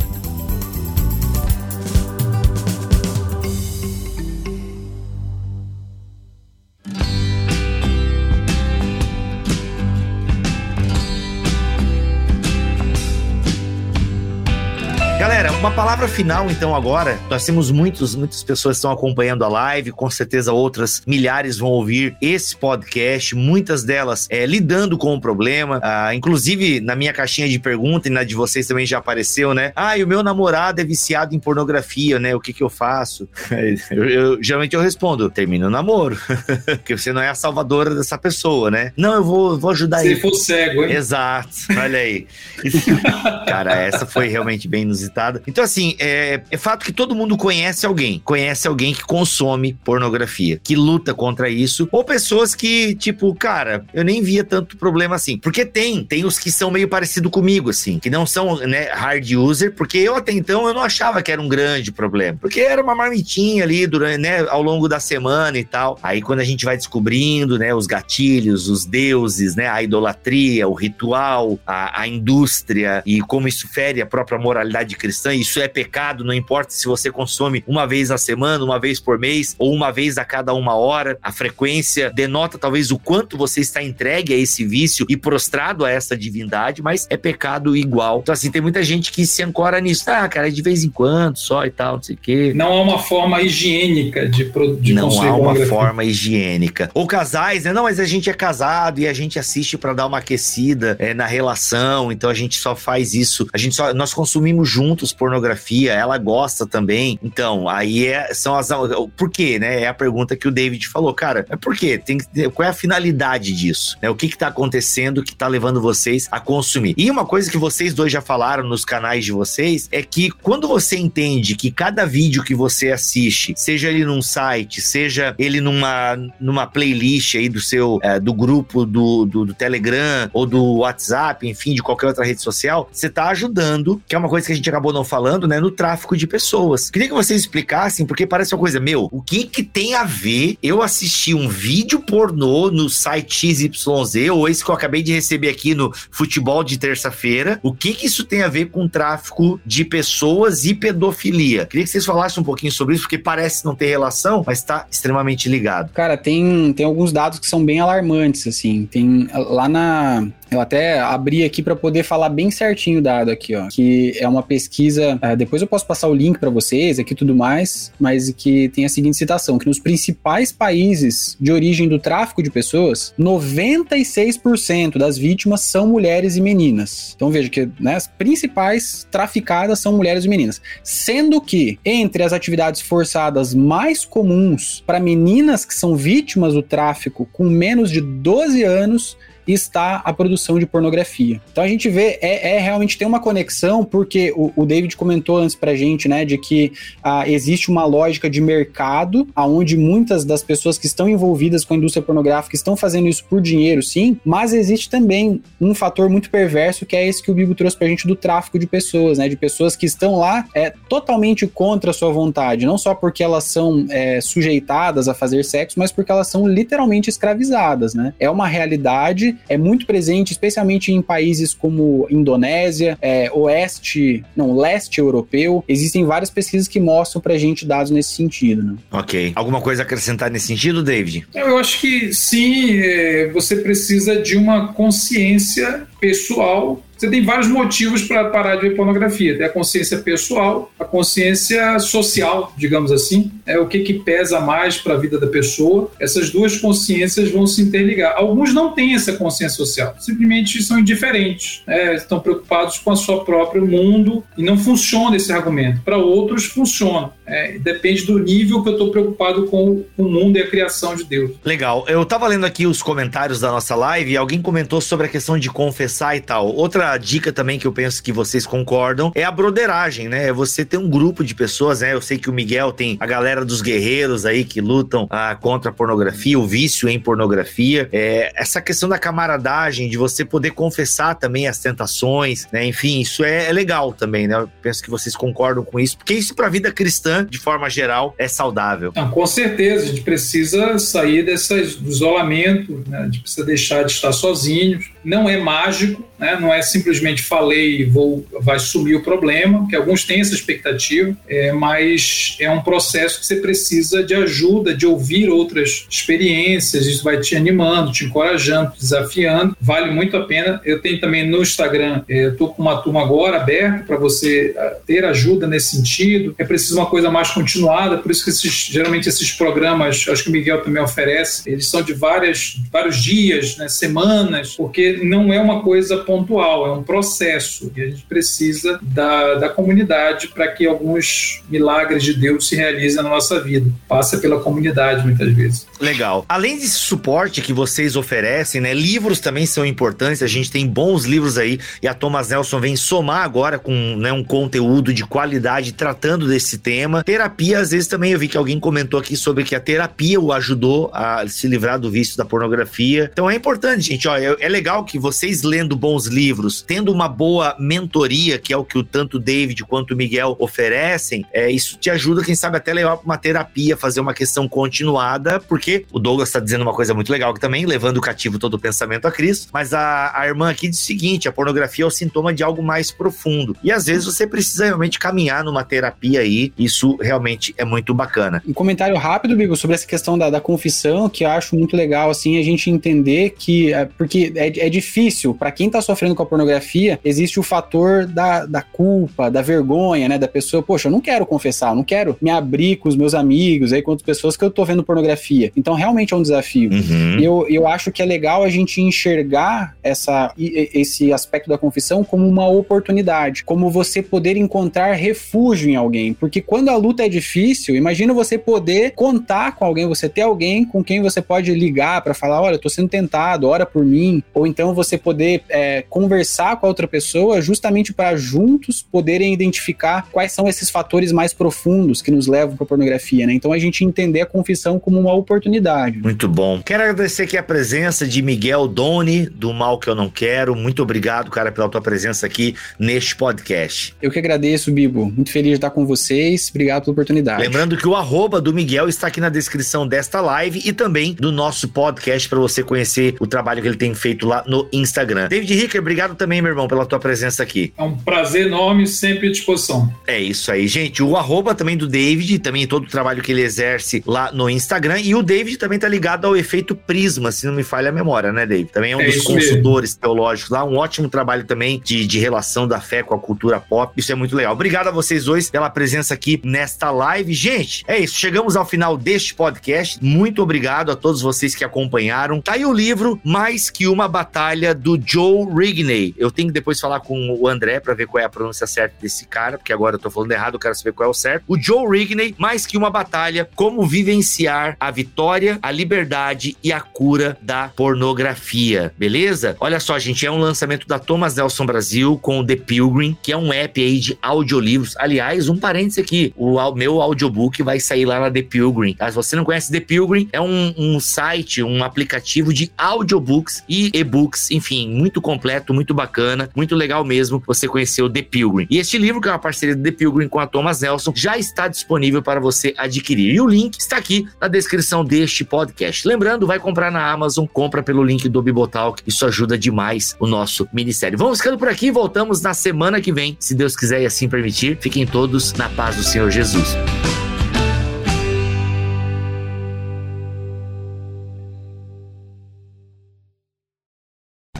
Speaker 1: Uma palavra final, então, agora. Nós temos muitos, muitas pessoas que estão acompanhando a live, com certeza outras milhares vão ouvir esse podcast, muitas delas é, lidando com o problema. Ah, inclusive, na minha caixinha de pergunta e na de vocês também já apareceu, né? Ah, e o meu namorado é viciado em pornografia, né? O que que eu faço? eu, eu, geralmente eu respondo: termina o namoro, porque você não é a salvadora dessa pessoa, né? Não, eu vou, vou ajudar
Speaker 3: ele. Se for cego, hein?
Speaker 1: Exato, olha aí. Cara, essa foi realmente bem inusitada. Então, assim, é, é fato que todo mundo conhece alguém. Conhece alguém que consome pornografia, que luta contra isso. Ou pessoas que, tipo, cara, eu nem via tanto problema assim. Porque tem, tem os que são meio parecido comigo, assim, que não são, né, hard user, porque eu até então eu não achava que era um grande problema. Porque era uma marmitinha ali durante, né, ao longo da semana e tal. Aí quando a gente vai descobrindo, né, os gatilhos, os deuses, né, a idolatria, o ritual, a, a indústria e como isso fere a própria moralidade cristã isso é pecado, não importa se você consome uma vez na semana, uma vez por mês ou uma vez a cada uma hora. A frequência denota talvez o quanto você está entregue a esse vício e prostrado a essa divindade, mas é pecado igual. Então, assim, tem muita gente que se ancora nisso. Ah, cara, é de vez em quando só e tal, não sei o quê.
Speaker 3: Não há uma forma higiênica de,
Speaker 1: de Não há uma forma higiênica. Ou casais, né? Não, mas a gente é casado e a gente assiste para dar uma aquecida é, na relação, então a gente só faz isso. A gente só, nós consumimos juntos por pornografia, ela gosta também. Então, aí é, são as. Por quê, né? É a pergunta que o David falou. Cara, é por quê? Tem, qual é a finalidade disso? Né? O que que tá acontecendo que tá levando vocês a consumir? E uma coisa que vocês dois já falaram nos canais de vocês é que quando você entende que cada vídeo que você assiste, seja ele num site, seja ele numa, numa playlist aí do seu é, do grupo do, do, do Telegram ou do WhatsApp, enfim, de qualquer outra rede social, você tá ajudando, que é uma coisa que a gente acabou não falando falando, né, no tráfico de pessoas. Queria que vocês explicassem, porque parece uma coisa, meu, o que que tem a ver eu assistir um vídeo pornô no site XYZ, ou esse que eu acabei de receber aqui no futebol de terça-feira, o que que isso tem a ver com tráfico de pessoas e pedofilia? Queria que vocês falassem um pouquinho sobre isso, porque parece não ter relação, mas está extremamente ligado.
Speaker 2: Cara, tem, tem alguns dados que são bem alarmantes, assim. Tem lá na eu até abri aqui para poder falar bem certinho o dado aqui, ó, que é uma pesquisa, uh, depois eu posso passar o link para vocês aqui tudo mais, mas que tem a seguinte citação, que nos principais países de origem do tráfico de pessoas, 96% das vítimas são mulheres e meninas. Então veja que né, as principais traficadas são mulheres e meninas, sendo que entre as atividades forçadas mais comuns para meninas que são vítimas do tráfico com menos de 12 anos, está a produção de pornografia. Então a gente vê, é, é realmente tem uma conexão, porque o, o, David comentou antes pra gente, né, de que ah, existe uma lógica de mercado, aonde muitas das pessoas que estão envolvidas com a indústria pornográfica estão fazendo isso por dinheiro, sim, mas existe também um fator muito perverso que é esse que o Bibo trouxe pra gente do tráfico de pessoas, né, de pessoas que estão lá é, totalmente contra a sua vontade, não só porque elas são é, sujeitadas a fazer sexo, mas porque elas são literalmente escravizadas, né? É uma realidade é muito presente, especialmente em países como Indonésia, é, oeste, não, leste europeu. Existem várias pesquisas que mostram pra gente dados nesse sentido, né?
Speaker 1: Ok. Alguma coisa a acrescentar nesse sentido, David?
Speaker 3: Eu acho que sim, é, você precisa de uma consciência pessoal você tem vários motivos para parar de ver pornografia. Tem a consciência pessoal, a consciência social, digamos assim, é o que, que pesa mais para a vida da pessoa. Essas duas consciências vão se interligar. Alguns não têm essa consciência social, simplesmente são indiferentes, né? estão preocupados com o seu próprio mundo e não funciona esse argumento. Para outros, funciona. É, depende do nível que eu estou preocupado com o mundo e a criação de Deus.
Speaker 1: Legal. Eu estava lendo aqui os comentários da nossa live e alguém comentou sobre a questão de confessar e tal. Outra dica também que eu penso que vocês concordam é a broderagem, né? É você ter um grupo de pessoas, né? Eu sei que o Miguel tem a galera dos guerreiros aí que lutam ah, contra a pornografia, o vício em pornografia. É, essa questão da camaradagem, de você poder confessar também as tentações, né? Enfim, isso é, é legal também, né? Eu penso que vocês concordam com isso, porque isso para a vida cristã, de forma geral, é saudável.
Speaker 3: Não, com certeza, a gente precisa sair dessas, do isolamento, né? a gente precisa deixar de estar sozinhos. Não é mágico, né? não é simplesmente falei e vou, vai sumir o problema, que alguns têm essa expectativa, é, mas é um processo que você precisa de ajuda, de ouvir outras experiências, isso vai te animando, te encorajando, te desafiando, vale muito a pena. Eu tenho também no Instagram, é, estou com uma turma agora aberta para você ter ajuda nesse sentido, é preciso uma coisa mais continuada, por isso que esses, geralmente esses programas, acho que o Miguel também oferece, eles são de várias, vários dias, né, semanas, porque não é uma coisa pontual, é um processo e a gente precisa da, da comunidade para que alguns milagres de Deus se realizem na nossa vida. Passa pela comunidade muitas vezes.
Speaker 1: Legal. Além desse suporte que vocês oferecem, né, livros também são importantes. A gente tem bons livros aí e a Thomas Nelson vem somar agora com né, um conteúdo de qualidade tratando desse tema. Terapia, às vezes também eu vi que alguém comentou aqui sobre que a terapia o ajudou a se livrar do vício da pornografia. Então é importante, gente. Ó, é, é que vocês lendo bons livros, tendo uma boa mentoria, que é o que o tanto David quanto o Miguel oferecem, é, isso te ajuda, quem sabe, até levar para uma terapia, fazer uma questão continuada, porque o Douglas está dizendo uma coisa muito legal que também, levando cativo todo o pensamento a Cristo, mas a, a irmã aqui diz o seguinte: a pornografia é o sintoma de algo mais profundo. E às vezes você precisa realmente caminhar numa terapia aí, isso realmente é muito bacana.
Speaker 2: Um comentário rápido, Bibo, sobre essa questão da, da confissão, que eu acho muito legal, assim, a gente entender que, é, porque é, é difícil, para quem tá sofrendo com a pornografia, existe o fator da, da culpa, da vergonha, né, da pessoa, poxa, eu não quero confessar, eu não quero me abrir com os meus amigos, aí com outras pessoas que eu tô vendo pornografia. Então, realmente é um desafio.
Speaker 1: Uhum.
Speaker 2: E eu, eu acho que é legal a gente enxergar essa, esse aspecto da confissão como uma oportunidade, como você poder encontrar refúgio em alguém. Porque quando a luta é difícil, imagina você poder contar com alguém, você ter alguém com quem você pode ligar para falar: olha, eu tô sendo tentado, ora por mim. Ou então você poder é, conversar com a outra pessoa justamente para juntos poderem identificar quais são esses fatores mais profundos que nos levam para pornografia, né? Então a gente entender a confissão como uma oportunidade.
Speaker 1: Muito bom. Quero agradecer aqui a presença de Miguel Doni, do Mal Que Eu Não Quero. Muito obrigado, cara, pela tua presença aqui neste podcast.
Speaker 2: Eu que agradeço, Bibo. Muito feliz de estar com vocês. Obrigado pela oportunidade.
Speaker 1: Lembrando que o arroba do Miguel está aqui na descrição desta live e também do nosso podcast para você conhecer o trabalho que ele tem feito lá no Instagram. David Ricker, obrigado também, meu irmão, pela tua presença aqui.
Speaker 3: É um prazer enorme, sempre à disposição.
Speaker 1: É isso aí, gente. O arroba também do David, também todo o trabalho que ele exerce lá no Instagram. E o David também tá ligado ao efeito Prisma, se não me falha a memória, né, David? Também é um
Speaker 3: É
Speaker 1: dos consultores teológicos lá. Um ótimo trabalho também de, de relação da fé com a cultura pop. Isso é muito legal. Obrigado a vocês dois pela presença aqui nesta live. Gente, é isso. Chegamos ao final deste podcast. Muito obrigado a todos vocês que acompanharam. Tá aí o livro Mais Que Uma Batalha do Joe Rigney. Eu tenho que depois falar com o André para ver qual é a pronúncia certa desse cara, porque agora eu tô falando errado, eu quero saber qual é o certo. O Joe Rigney, Mais Que Uma Batalha, como vivenciar a vitória, a liberdade e a cura da pornografia. Beleza? Olha só, gente, é um lançamento da Thomas Nelson Brasil com o The Pilgrim, que é um app aí de audiolivros. Aliás, um parênteses aqui, o meu audiobook vai sair lá na The Pilgrim. tá? Se você não conhece The Pilgrim, é um, um site, um aplicativo de audiobooks e e-books, enfim, muito completo, muito bacana, muito legal mesmo você conhecer o The Pilgrim. E este livro, que é uma parceria do The Pilgrim com a Thomas Nelson, já está disponível para você adquirir. E o link está aqui na descrição deste podcast. Lembrando, vai comprar na Amazon, compra pelo link do Bibotalk, isso ajuda demais o nosso ministério. Vamos ficando por aqui, voltamos na semana que vem, se Deus quiser e assim permitir. Fiquem todos na paz do Senhor Jesus.